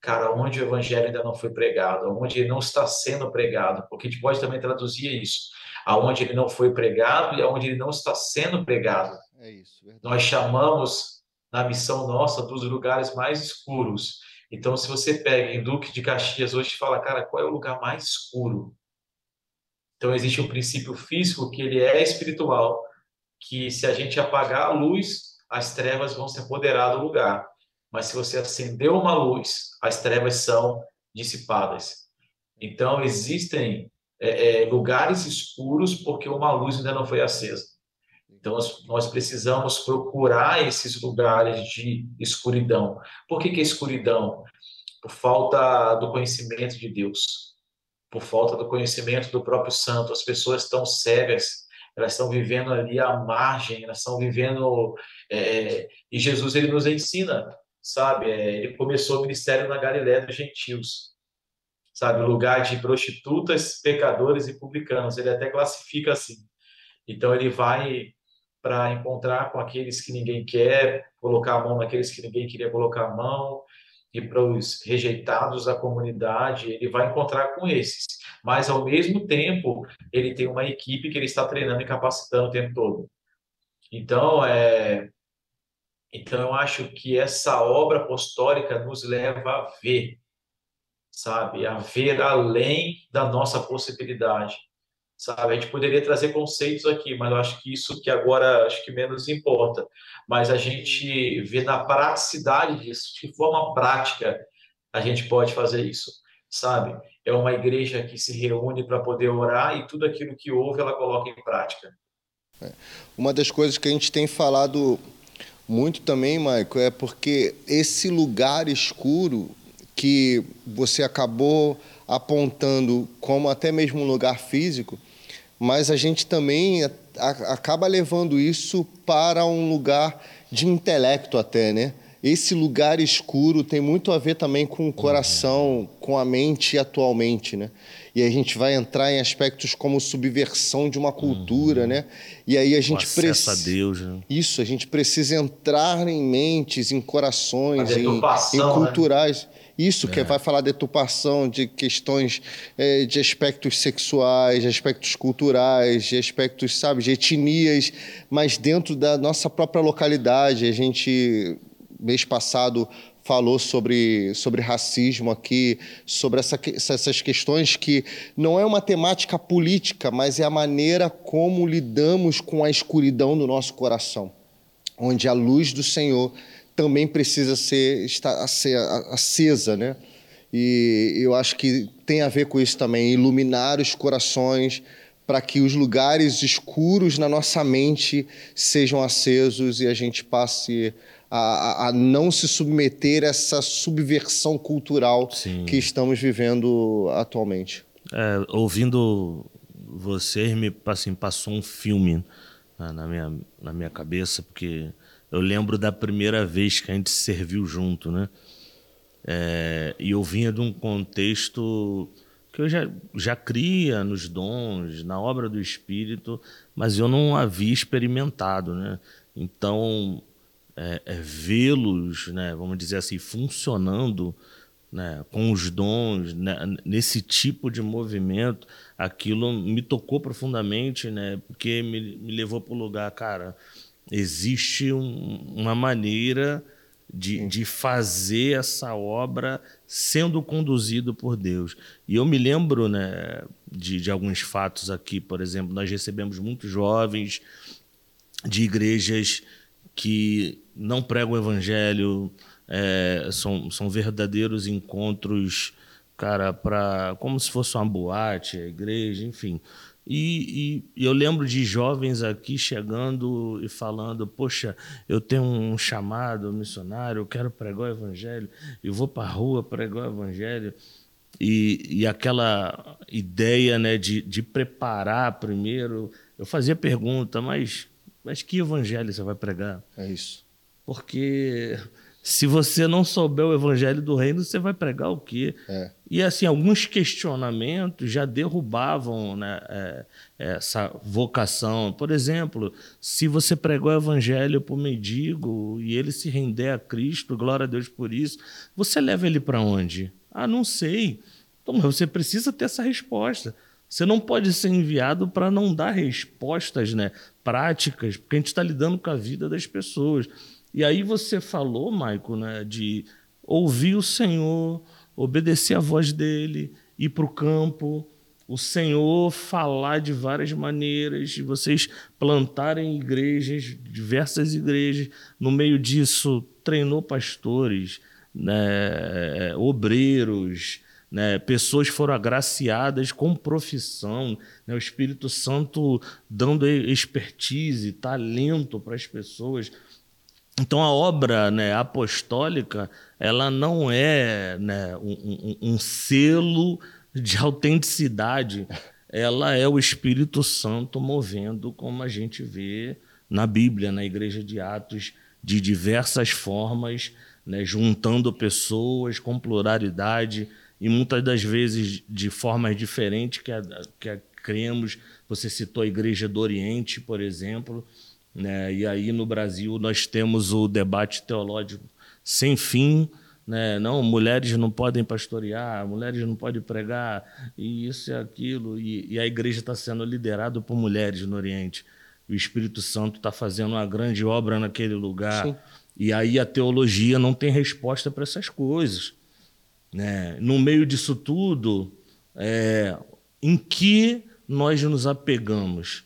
S3: cara, onde o evangelho ainda não foi pregado, onde ele não está sendo pregado, porque a gente pode também traduzir isso, aonde ele não foi pregado e aonde ele não está sendo pregado. É isso, verdade. Nós chamamos na missão nossa dos lugares mais escuros. Então, se você pega em Duque de Caxias hoje e fala, cara, qual é o lugar mais escuro? Então, existe um princípio físico que ele é espiritual, que se a gente apagar a luz, as trevas vão se apoderar do lugar mas se você acender uma luz, as trevas são dissipadas. Então, existem é, é, lugares escuros porque uma luz ainda não foi acesa. Então, nós, nós, precisamos procurar esses lugares de escuridão. Por que, que é escuridão? Por falta do conhecimento de Deus, por falta do conhecimento do próprio Santo. As pessoas estão cegas, elas estão vivendo ali à margem, elas estão vivendo. É, e Jesus ele nos ensina sabe? É, ele começou o ministério na Galiléia dos gentios, sabe? Lugar de prostitutas, pecadores e publicanos. Ele até classifica assim. Então ele vai para encontrar com aqueles que ninguém quer, colocar a mão naqueles que ninguém queria colocar a mão, e para os rejeitados da comunidade, ele vai encontrar com esses. Mas, ao mesmo tempo, ele tem uma equipe que ele está treinando e capacitando o tempo todo. Então, é, então, eu acho que essa obra apostólica nos leva a ver, sabe? A ver além da nossa possibilidade, sabe? A gente poderia trazer conceitos aqui, mas eu acho que isso que agora acho que menos importa. Mas a gente vê na praticidade disso, de forma prática, a gente pode fazer isso, sabe? É uma igreja que se reúne para poder orar e tudo aquilo que ouve ela coloca em prática.
S2: É. Uma das coisas que a gente tem falado muito também, Maico, é porque esse lugar escuro que você acabou apontando como até mesmo um lugar físico, mas a gente também acaba levando isso para um lugar de intelecto até, né? Esse lugar escuro tem muito a ver também com o coração, com a mente atualmente, né? e a gente vai entrar em aspectos como subversão de uma cultura, uhum. né? E aí a gente
S1: precisa. Deus, né?
S2: Isso, a gente precisa entrar em mentes, em corações, em, em, né? culturais. Né? Isso, é. que vai falar de deturpação, de questões é, de aspectos sexuais, de aspectos culturais, de aspectos, sabe, de etnias, mas dentro da nossa própria localidade. A gente, mês passado, falou sobre, sobre racismo aqui, sobre essa, essas questões que não é uma temática política, mas é a maneira como lidamos com a escuridão do nosso coração, onde a luz do Senhor também precisa ser, estar, ser acesa, né? E eu acho que tem a ver com isso também, iluminar os corações para que os lugares escuros na nossa mente sejam acesos e a gente passe a, a não se submeter a essa subversão cultural Sim. que estamos vivendo atualmente.
S1: É, ouvindo você, me assim, passou um filme na, minha, na minha cabeça, porque eu lembro da primeira vez que a gente serviu junto, né? É, e eu vinha de um contexto que eu já, já cria nos dons, na obra do Espírito, mas eu não havia experimentado, né? Então, é, é vê-los, né, vamos dizer assim, funcionando né, com os dons, né, nesse tipo de movimento, aquilo me tocou profundamente, né, porque me, me levou para o lugar, cara, existe um, uma maneira de, de fazer essa obra sendo conduzido por Deus. E eu me lembro né, de, de alguns fatos aqui, por exemplo, nós recebemos muitos jovens de igrejas que não pregam o evangelho, é, são, são verdadeiros encontros, cara, para como se fosse uma boate, a igreja, enfim. E, e, eu lembro de jovens aqui chegando e falando: Poxa, eu tenho um chamado missionário, eu quero pregar o evangelho, eu vou para a rua pregar o evangelho. E, e aquela ideia né, de, de preparar primeiro, eu fazia pergunta, mas, mas que evangelho você vai pregar?
S2: É isso.
S1: Porque se você não souber o evangelho do reino, você vai pregar o quê?
S2: É.
S1: E assim, alguns questionamentos já derrubavam né, é, essa vocação. Por exemplo, se você pregou o evangelho para o mendigo e ele se render a Cristo, glória a Deus por isso, você leva ele para onde? Ah, não sei. Então, você precisa ter essa resposta. Você não pode ser enviado para não dar respostas né, práticas, porque a gente está lidando com a vida das pessoas. E aí você falou, Maico, né, de ouvir o Senhor, obedecer a voz dele, ir para o campo, o Senhor falar de várias maneiras, de vocês plantarem igrejas, diversas igrejas. No meio disso, treinou pastores, né, obreiros, né, pessoas foram agraciadas com profissão, né, o Espírito Santo dando expertise, talento para as pessoas. Então a obra né, apostólica ela não é né, um, um, um, selo de autenticidade, ela é o Espírito Santo movendo como a gente vê na Bíblia, na Igreja de Atos, de diversas formas, né, juntando pessoas com pluralidade e muitas das vezes de formas diferentes que, a, que a, cremos. Você citou a Igreja do Oriente, por exemplo, né? E aí no Brasil nós temos o debate teológico sem fim, né? Não, mulheres não podem pastorear, mulheres não podem pregar, e isso e aquilo. E, e a igreja está sendo liderada por mulheres no Oriente. O Espírito Santo está fazendo uma grande obra naquele lugar. Sim. E aí a teologia não tem resposta para essas coisas. Né? No meio disso tudo, é, em que nós nos apegamos?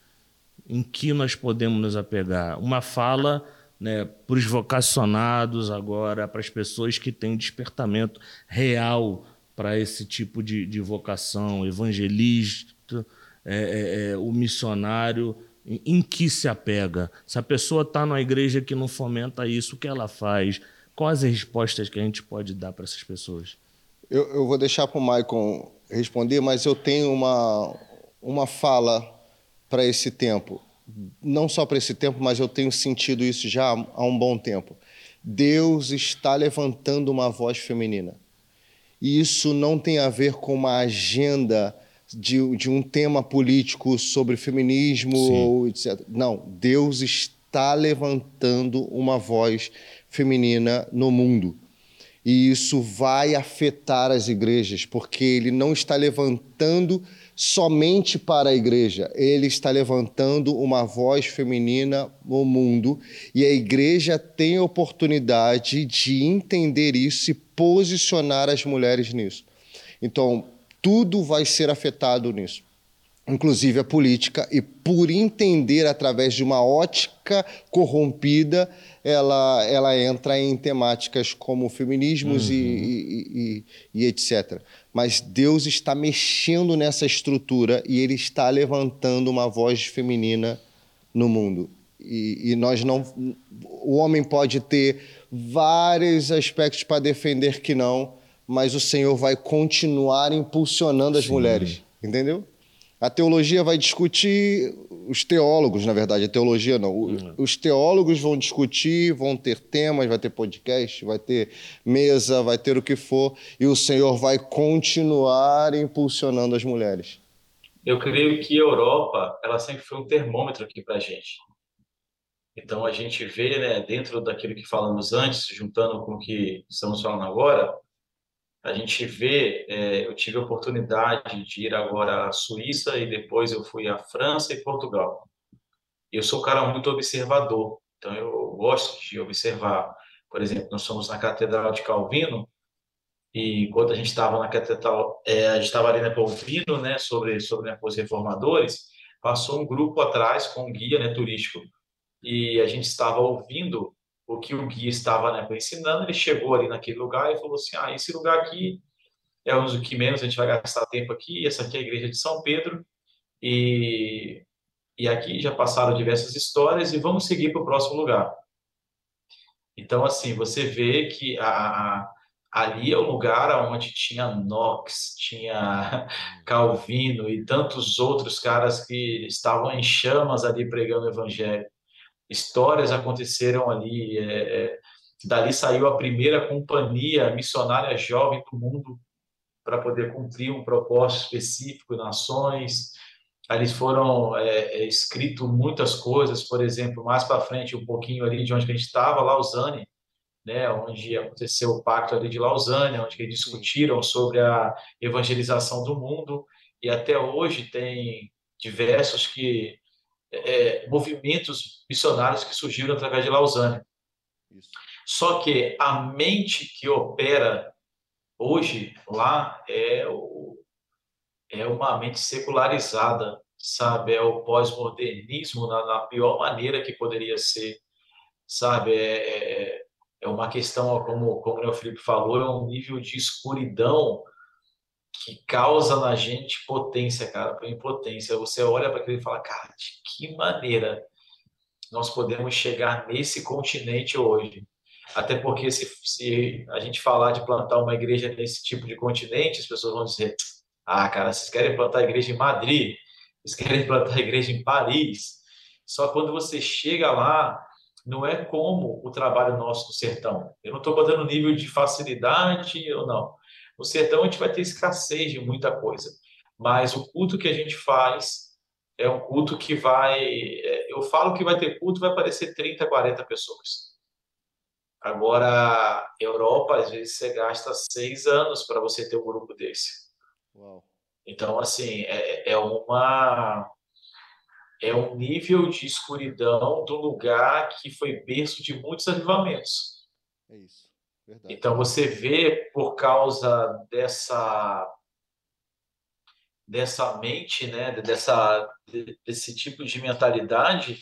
S1: Em que nós podemos nos apegar. Uma fala né, para os vocacionados agora, para as pessoas que têm despertamento real para esse tipo de, de vocação, evangelista, é, é, é, o missionário, em, em, que se apega? Se a pessoa está numa igreja que não fomenta isso, o que ela faz? Quais as respostas que a gente pode dar para essas pessoas?
S2: Eu, eu vou deixar para o Maicon responder, mas eu tenho uma, uma fala para esse tempo. Não só para esse tempo, mas eu tenho sentido isso já há um bom tempo. Deus está levantando uma voz feminina. E isso não tem a ver com uma agenda de, de um tema político sobre feminismo, ou etc. Não, Deus está levantando uma voz feminina no mundo. E isso vai afetar as igrejas, porque ele não está levantando somente para a igreja, ele está levantando uma voz feminina no mundo e a igreja tem a oportunidade de entender isso e posicionar as mulheres nisso. Então, tudo vai ser afetado nisso inclusive a política, e por entender através de uma ótica corrompida, ela, ela entra em temáticas como feminismos uhum. e, e, e, e, etc. Mas Deus está mexendo nessa estrutura e Ele está levantando uma voz feminina no mundo. E, nós não. O homem pode ter vários aspectos para defender que não, mas o Senhor vai continuar impulsionando as Sim. mulheres. Entendeu? A teologia vai discutir, os teólogos, na verdade, a teologia não. Uhum. Os teólogos vão discutir, vão ter temas, vai ter podcast, vai ter mesa, vai ter o que for, e o Senhor vai continuar impulsionando as mulheres.
S3: Eu creio que a Europa, ela sempre foi um termômetro aqui para a gente. Então a gente vê, né, dentro daquilo que falamos antes, juntando com o que estamos falando agora, a gente vê, é, eu tive a oportunidade de ir agora à Suíça e depois eu fui à França e Portugal. Eu sou um cara muito observador, então eu gosto de observar. Por exemplo, nós somos na Catedral de Calvino e quando a gente estava na Catedral, é, a gente estava ali né, ouvindo né, sobre, sobre né, os reformadores, passou um grupo atrás com um guia né, turístico e a gente estava ouvindo o que o guia estava né, ensinando, ele chegou ali naquele lugar e falou assim, ah, esse lugar aqui é o que menos a gente vai gastar tempo aqui, essa aqui é a igreja de São Pedro, e, e aqui já passaram diversas histórias, e vamos seguir para o próximo lugar. Então, assim, você vê que a, a, ali é o lugar onde tinha Knox, tinha *laughs* Calvino e tantos outros caras que estavam em chamas ali pregando o evangelho histórias aconteceram ali. É, é, dali saiu a primeira companhia missionária jovem do mundo para poder cumprir um propósito específico, nações. Ali foram é, é, escrito muitas coisas, por exemplo, mais para frente, um pouquinho ali de onde a gente estava, Lausanne, né, onde aconteceu o pacto ali de Lausanne, onde eles discutiram sobre a evangelização do mundo, e até hoje tem diversos que é, movimentos missionários que surgiram através de Lausanne. Isso. Só que a mente que opera hoje lá é, o, é uma mente secularizada, sabe? É o pós-modernismo na, na, pior maneira que poderia ser, sabe? É, é, é uma questão, como, como o Felipe falou, é um nível de escuridão que causa na gente potência, cara, impotência. Você olha para aquilo e fala, cara, de que maneira nós podemos chegar nesse continente hoje? Até porque se, se a gente falar de plantar uma igreja nesse tipo de continente, as pessoas vão dizer, ah, cara, vocês querem plantar a igreja em Madrid, vocês querem plantar a *laughs* igreja em Paris. Só quando você chega lá, não é como o trabalho nosso no sertão. Eu não estou botando nível de facilidade ou não. No sertão a gente vai ter escassez de muita coisa, mas o culto que a gente faz é um culto que vai. É, eu falo que vai ter culto, vai aparecer 30, 40 pessoas. Agora, Europa, às vezes você gasta seis anos para você ter um grupo desse. Uau. Então, assim, é, é uma é um nível de escuridão do lugar que foi berço de muitos avivamentos. É isso. Verdade. Então você vê por causa dessa dessa mente, né, dessa desse tipo de mentalidade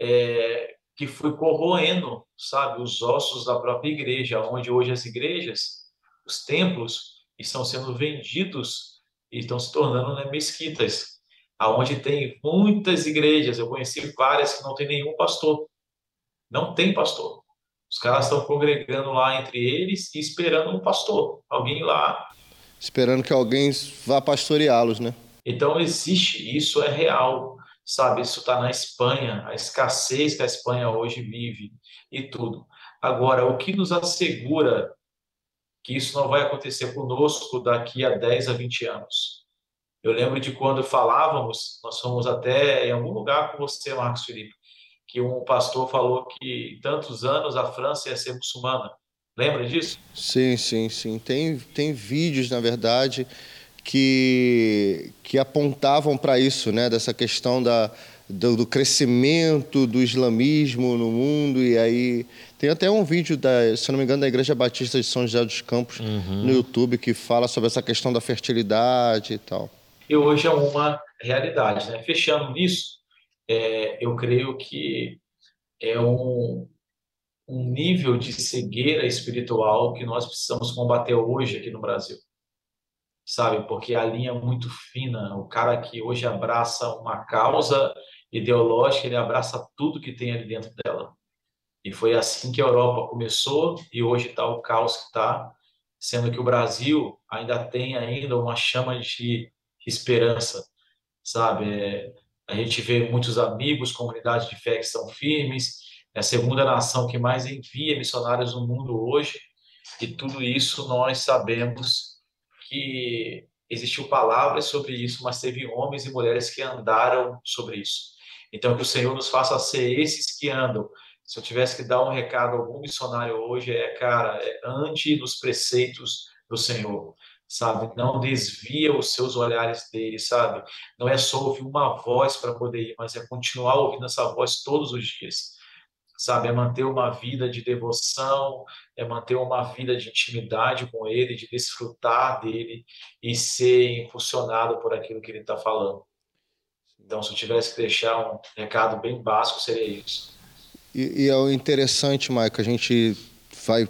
S3: é, que foi corroendo, sabe, os ossos da própria igreja, onde hoje as igrejas, os templos estão sendo vendidos e estão se tornando né, mesquitas, aonde tem muitas igrejas. Eu conheci várias que não tem nenhum pastor, não tem pastor. Os caras estão congregando lá entre eles e esperando um pastor, alguém lá.
S2: Esperando que alguém vá pastoreá-los, né?
S3: Então existe, isso é real, sabe? Isso está na Espanha, a escassez que a Espanha hoje vive e tudo. Agora, o que nos assegura que isso não vai acontecer conosco daqui a 10 a 20 anos? Eu lembro de quando falávamos, nós fomos até em algum lugar com você, Marcos Felipe, que um pastor falou que tantos anos a França ia ser muçulmana. Lembra disso?
S2: Sim, sim, sim. Tem, tem vídeos, na verdade, que, que apontavam para isso, né? dessa questão da, do, do, crescimento do islamismo no mundo. E aí tem até um vídeo, da, se não me engano, da Igreja Batista de São José dos Campos uhum. no YouTube que fala sobre essa questão da fertilidade e tal.
S3: E hoje é uma realidade. Né? Fechando nisso, é, eu creio que é um, um nível de cegueira espiritual que nós precisamos combater hoje aqui no Brasil. Sabe? Porque a linha é muito fina. O cara que hoje abraça uma causa ideológica, ele abraça tudo que tem ali dentro dela. E foi assim que a Europa começou e hoje está o caos que está, sendo que o Brasil ainda tem ainda uma chama de esperança sabe? A gente vê muitos amigos, comunidades de fé que estão firmes, é a segunda nação que mais envia missionários no mundo hoje, e tudo isso nós sabemos que existiu palavras sobre isso, mas teve homens e mulheres que andaram sobre isso. Então, que o Senhor nos faça ser esses que andam. Se eu tivesse que dar um recado a algum missionário hoje, é, cara, é ante nos preceitos do Senhor, sabe? Não desvia os seus olhares dele, sabe? Não é só ouvir uma voz para poder ir, mas é continuar ouvindo essa voz todos os dias sabe? É manter uma vida de devoção, é manter uma vida de intimidade com Ele, de desfrutar dele e ser impulsionado por aquilo que Ele está falando. Então, se eu tivesse que deixar um recado bem básico, seria isso.
S2: E, e é interessante, Maico, a gente vai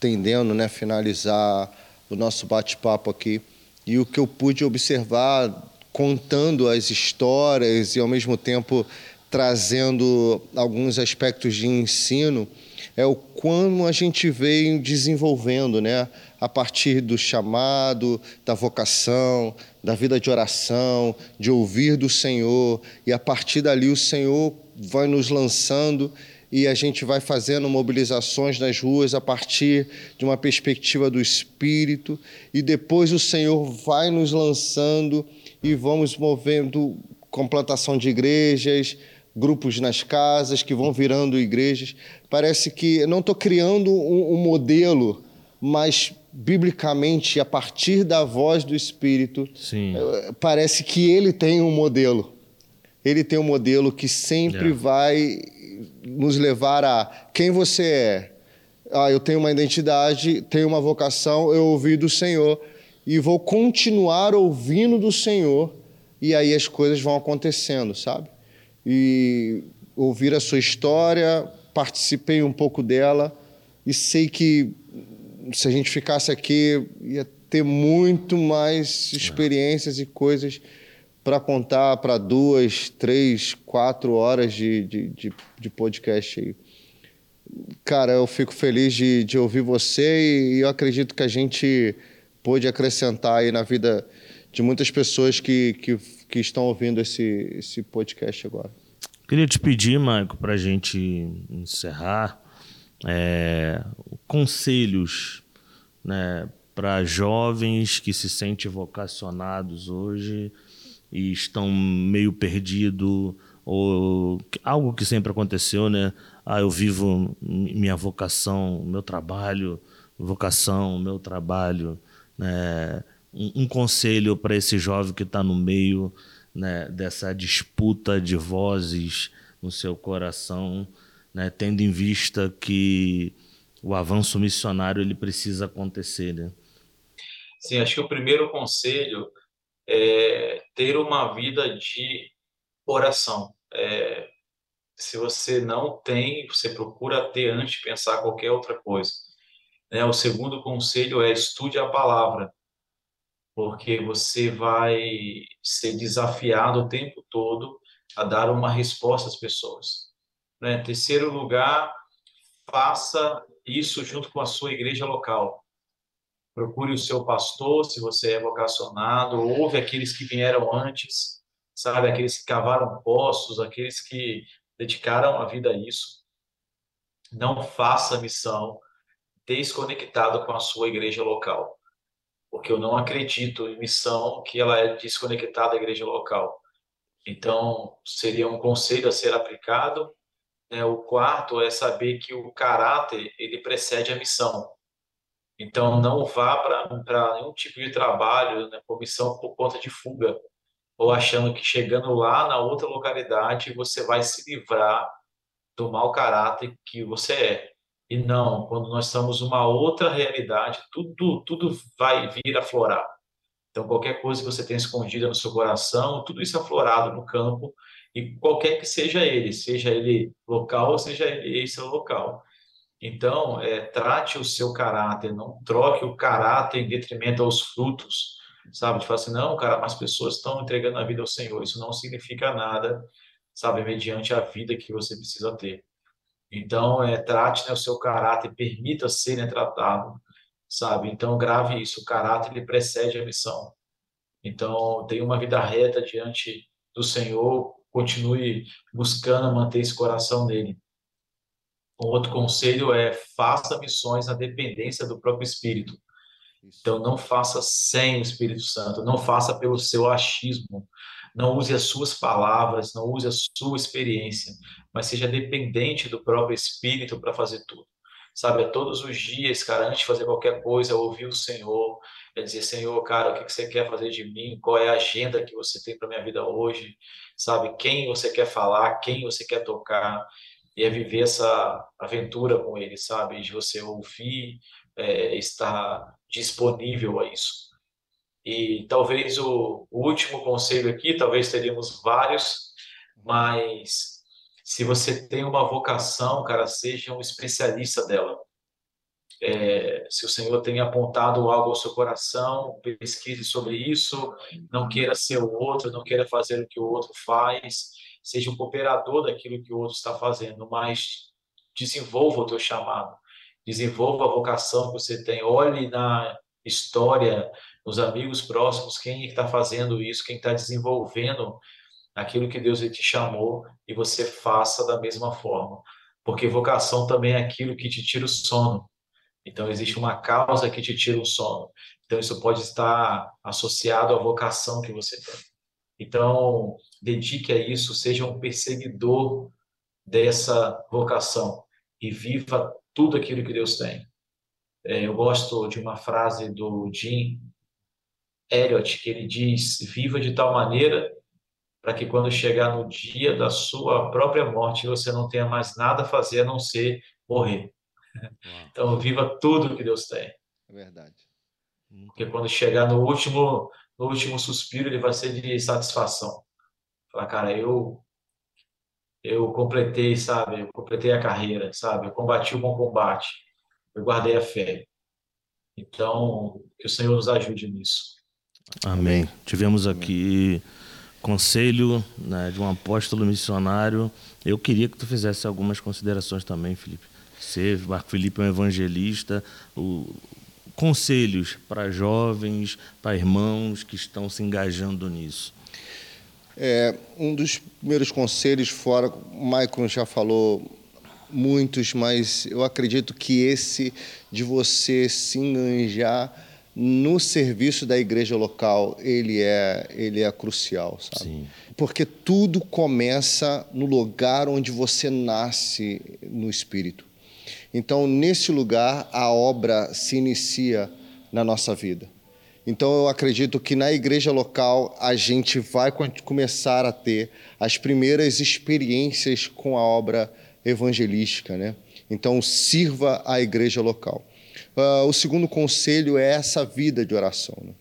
S2: tendendo, né, finalizar o nosso bate-papo aqui. E o que eu pude observar contando as histórias e ao mesmo tempo trazendo alguns aspectos de ensino, é o como a gente vem desenvolvendo, né? A partir do chamado, da vocação, da vida de oração, de ouvir do Senhor, e a partir dali o Senhor vai nos lançando e a gente vai fazendo mobilizações nas ruas a partir de uma perspectiva do Espírito, e depois o Senhor vai nos lançando e vamos movendo com plantação de igrejas, grupos nas casas que vão virando igrejas. Parece que não estou criando um, um, modelo, mas biblicamente, a partir da voz do Espírito, Sim. Eh, parece que ele tem um modelo. Ele tem um modelo que sempre yeah. vai nos levar a quem você é. Ah, eu tenho uma identidade, tenho uma vocação, eu ouvi do Senhor e vou continuar ouvindo do Senhor e aí as coisas vão acontecendo, sabe? e ouvir a sua história, participei um pouco dela e sei que se a gente ficasse aqui ia ter muito mais experiências e coisas para contar para duas, três, quatro horas de, de, de, de, podcast aí. Cara, eu fico feliz de, de ouvir você e eu acredito que a gente pôde acrescentar aí na vida de muitas pessoas que, que que estão ouvindo esse, esse podcast agora.
S1: Queria te pedir, Maico, para a gente encerrar, é, conselhos né, para jovens que se sentem vocacionados hoje e estão meio perdidos, ou algo que sempre aconteceu, né? Ah, eu vivo minha vocação, meu trabalho, vocação, meu trabalho, né? um, um conselho para esse jovem que está no meio né, dessa disputa de vozes no seu coração, né, tendo em vista que o avanço missionário ele precisa acontecer, né?
S3: Sim, acho que o primeiro conselho é ter uma vida de oração. É, se você não tem, você procura ter antes de pensar qualquer outra coisa. Né? O segundo conselho é estude a palavra porque você vai ser desafiado o tempo todo a dar uma resposta às pessoas. Né? Terceiro lugar, faça isso junto com a sua igreja local. Procure o seu pastor, se você é vocacionado, ouve aqueles que vieram antes, sabe, aqueles que cavaram poços, aqueles que dedicaram a vida a isso. Não faça missão desconectado com a sua igreja local porque eu não acredito em missão que ela é desconectada da igreja local. Então, seria um conselho a ser aplicado. Né? O quarto é saber que o caráter ele precede a missão. Então, não vá para nenhum tipo de trabalho, né, por missão por conta de fuga, ou achando que chegando lá na outra localidade você vai se livrar do mau caráter que você é. E não, quando nós estamos uma outra realidade, tudo, tudo vai vir a florar. Então, qualquer coisa que você tenha escondida no seu coração, tudo isso é aflorado no campo, e qualquer que seja ele, seja ele local ou seja ele extra-local. Então, é, trate o seu caráter, não troque o caráter em detrimento aos frutos, sabe? De falar assim, não, cara, mais pessoas estão entregando a vida ao Senhor, isso não significa nada, sabe? Mediante a vida que você precisa ter. Então, é, trate né, o seu caráter, permita ser né, tratado, sabe? Então, grave isso, o caráter ele precede a missão. Então, tenha uma vida reta diante do Senhor, continue buscando manter esse coração nele. Um outro conselho é faça missões na dependência do próprio Espírito. Então, não faça sem o Espírito Santo, não faça pelo seu achismo, não use as suas palavras, não use a sua experiência, mas seja dependente do próprio Espírito para fazer tudo. Sabe, é todos os dias, cara, antes de fazer qualquer coisa, ouvir o Senhor, é dizer, Senhor, cara, o que você quer fazer de mim? Qual é a agenda que você tem para minha vida hoje? Sabe, quem você quer falar, quem você quer tocar? E é viver essa aventura com Ele, sabe? De você ouvir, é, estar disponível a isso. E talvez o, o último conselho aqui, talvez teríamos vários, mas se você tem uma vocação, cara, seja um especialista dela. É, se o Senhor tem apontado algo ao seu coração, pesquise sobre isso, não queira ser o outro, não queira fazer o que o outro faz, seja um cooperador daquilo que o outro está fazendo, mas desenvolva o teu chamado, desenvolva a vocação que você tem, olhe na história, nos amigos próximos, quem está fazendo isso, quem está desenvolvendo aquilo que Deus te chamou e você faça da mesma forma. Porque vocação também é aquilo que te tira o sono. Então, existe uma causa que te tira o sono. Então, isso pode estar associado à vocação que você tem. Então, dedique a isso, seja um perseguidor dessa vocação e viva tudo aquilo que Deus tem. É, eu gosto de uma frase do Jim Elliot, que ele diz: Viva de tal maneira para que quando chegar no dia da sua própria morte, você não tenha mais nada a fazer a não ser morrer. Uau. Então, viva tudo que Deus tem.
S2: É verdade.
S3: Porque quando chegar no último, no último suspiro, ele vai ser de satisfação. Falar, cara, eu eu completei, sabe? Eu completei a carreira, sabe? Eu combati o bom combate. Eu guardei a fé. Então, que o Senhor nos ajude nisso.
S1: Amém. Tivemos aqui conselho né, de um apóstolo missionário. Eu queria que tu fizesse algumas considerações também, Felipe. Você, Marco Felipe, é um evangelista. O, conselhos para jovens, para irmãos que estão se engajando nisso.
S2: É, um dos primeiros conselhos, fora, o Michael já falou muitos, mas eu acredito que esse de você se enganjar no serviço da igreja local, ele é, ele é crucial, sabe? Sim. Porque tudo começa no lugar onde você nasce no Espírito. Então, nesse lugar, a obra se inicia na nossa vida. Então eu acredito que na igreja local a gente vai começar a ter as primeiras experiências com a obra evangelística, né? Então sirva a igreja local. Uh, o segundo conselho é essa vida de oração. Né?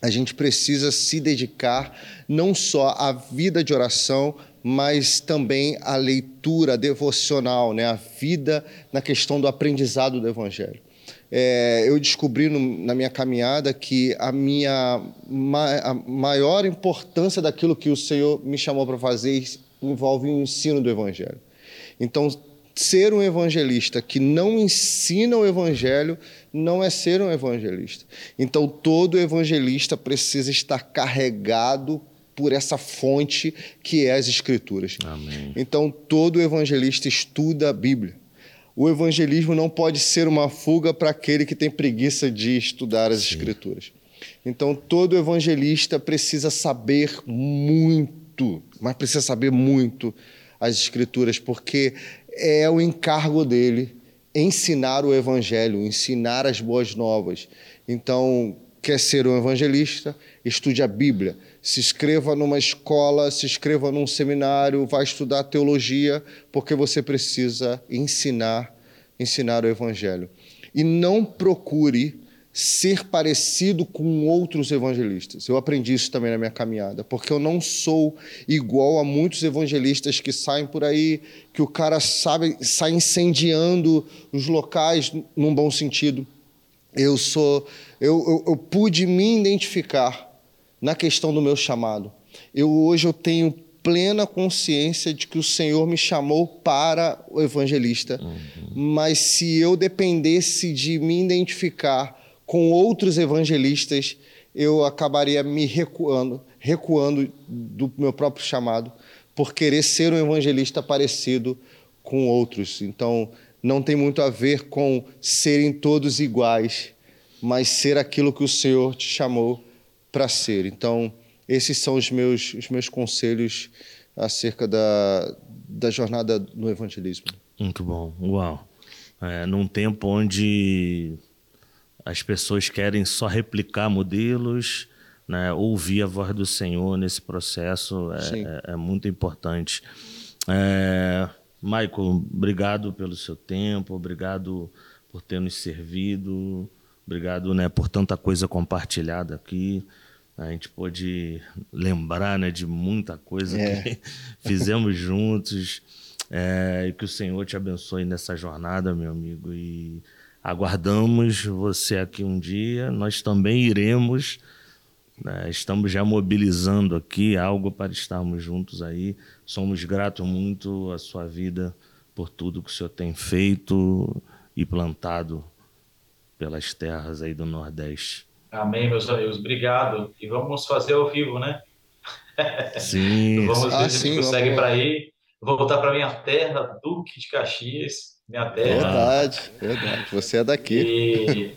S2: A gente precisa se dedicar não só à vida de oração, mas também à leitura devocional, né? a vida na questão do aprendizado do Evangelho é, eu descobri no, na minha caminhada que a minha ma, a maior importância daquilo que o Senhor me chamou para fazer envolve o ensino do Evangelho. Então, ser um evangelista que não ensina o Evangelho não é ser um evangelista. Então, todo evangelista precisa estar carregado por essa fonte que é as Escrituras.
S1: Amém.
S2: Então, todo evangelista estuda a Bíblia o evangelismo não pode ser uma fuga para aquele que tem preguiça de estudar as Sim. Escrituras. Então, todo evangelista precisa saber muito, mas precisa saber muito as Escrituras, porque é o encargo dele ensinar o Evangelho, ensinar as boas novas. Então, quer ser um evangelista, estude a Bíblia. Se inscreva numa escola, se inscreva num seminário, vá estudar teologia, porque você precisa ensinar, ensinar o evangelho. E não procure ser parecido com outros evangelistas. Eu aprendi isso também na minha caminhada, porque eu não sou igual a muitos evangelistas que saem por aí, que o cara sabe, sai incendiando os locais num bom sentido eu sou, eu, eu, eu pude me identificar na questão do meu chamado. Eu hoje eu tenho plena consciência de que o Senhor me chamou para o evangelista. Uhum. Mas se eu dependesse de me identificar com outros evangelistas, eu acabaria me recuando, recuando do meu próprio chamado, por querer ser um evangelista parecido com outros. Então, não tem muito a ver com serem todos iguais, mas ser aquilo que o Senhor te chamou para ser. Então, esses são os meus, os meus conselhos acerca da, da jornada no evangelismo.
S1: Muito bom. Uau. É, num tempo onde as pessoas querem só replicar modelos, né? ouvir a voz do Senhor nesse processo é, é, é muito importante. É, Michael, obrigado pelo seu tempo, obrigado por ter nos servido, obrigado né, por tanta coisa compartilhada aqui. A gente pôde lembrar né, de muita coisa é. que *laughs* fizemos juntos. É, e que o Senhor te abençoe nessa jornada, meu amigo. E aguardamos você aqui um dia. Nós também iremos. Né, estamos já mobilizando aqui algo para estarmos juntos aí. Somos gratos muito à sua vida por tudo que o Senhor tem feito e plantado pelas terras aí do Nordeste.
S3: Amém, meus amigos. Obrigado. E vamos fazer ao vivo, né? *laughs*
S1: Sim.
S3: vamos ver ah, se a gente consegue para ir voltar para minha terra, Duque de Caxias, minha terra.
S2: Verdade, verdade. Você é daqui.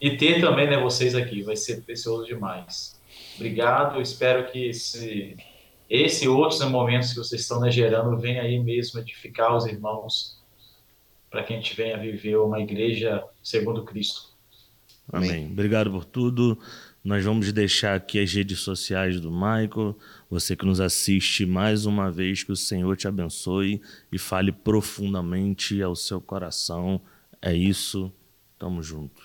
S3: E, e ter também né, vocês aqui, vai ser precioso demais. Obrigado, espero que esse, esse e outros momentos que vocês estão né, gerando venha aí mesmo edificar os irmãos para que a gente venha viver uma igreja segundo Cristo.
S1: Amém. Obrigado por tudo. Nós vamos deixar aqui as redes sociais do Michael. Você que nos assiste mais uma vez, que o Senhor te abençoe e fale profundamente ao seu coração. É isso. Tamo junto.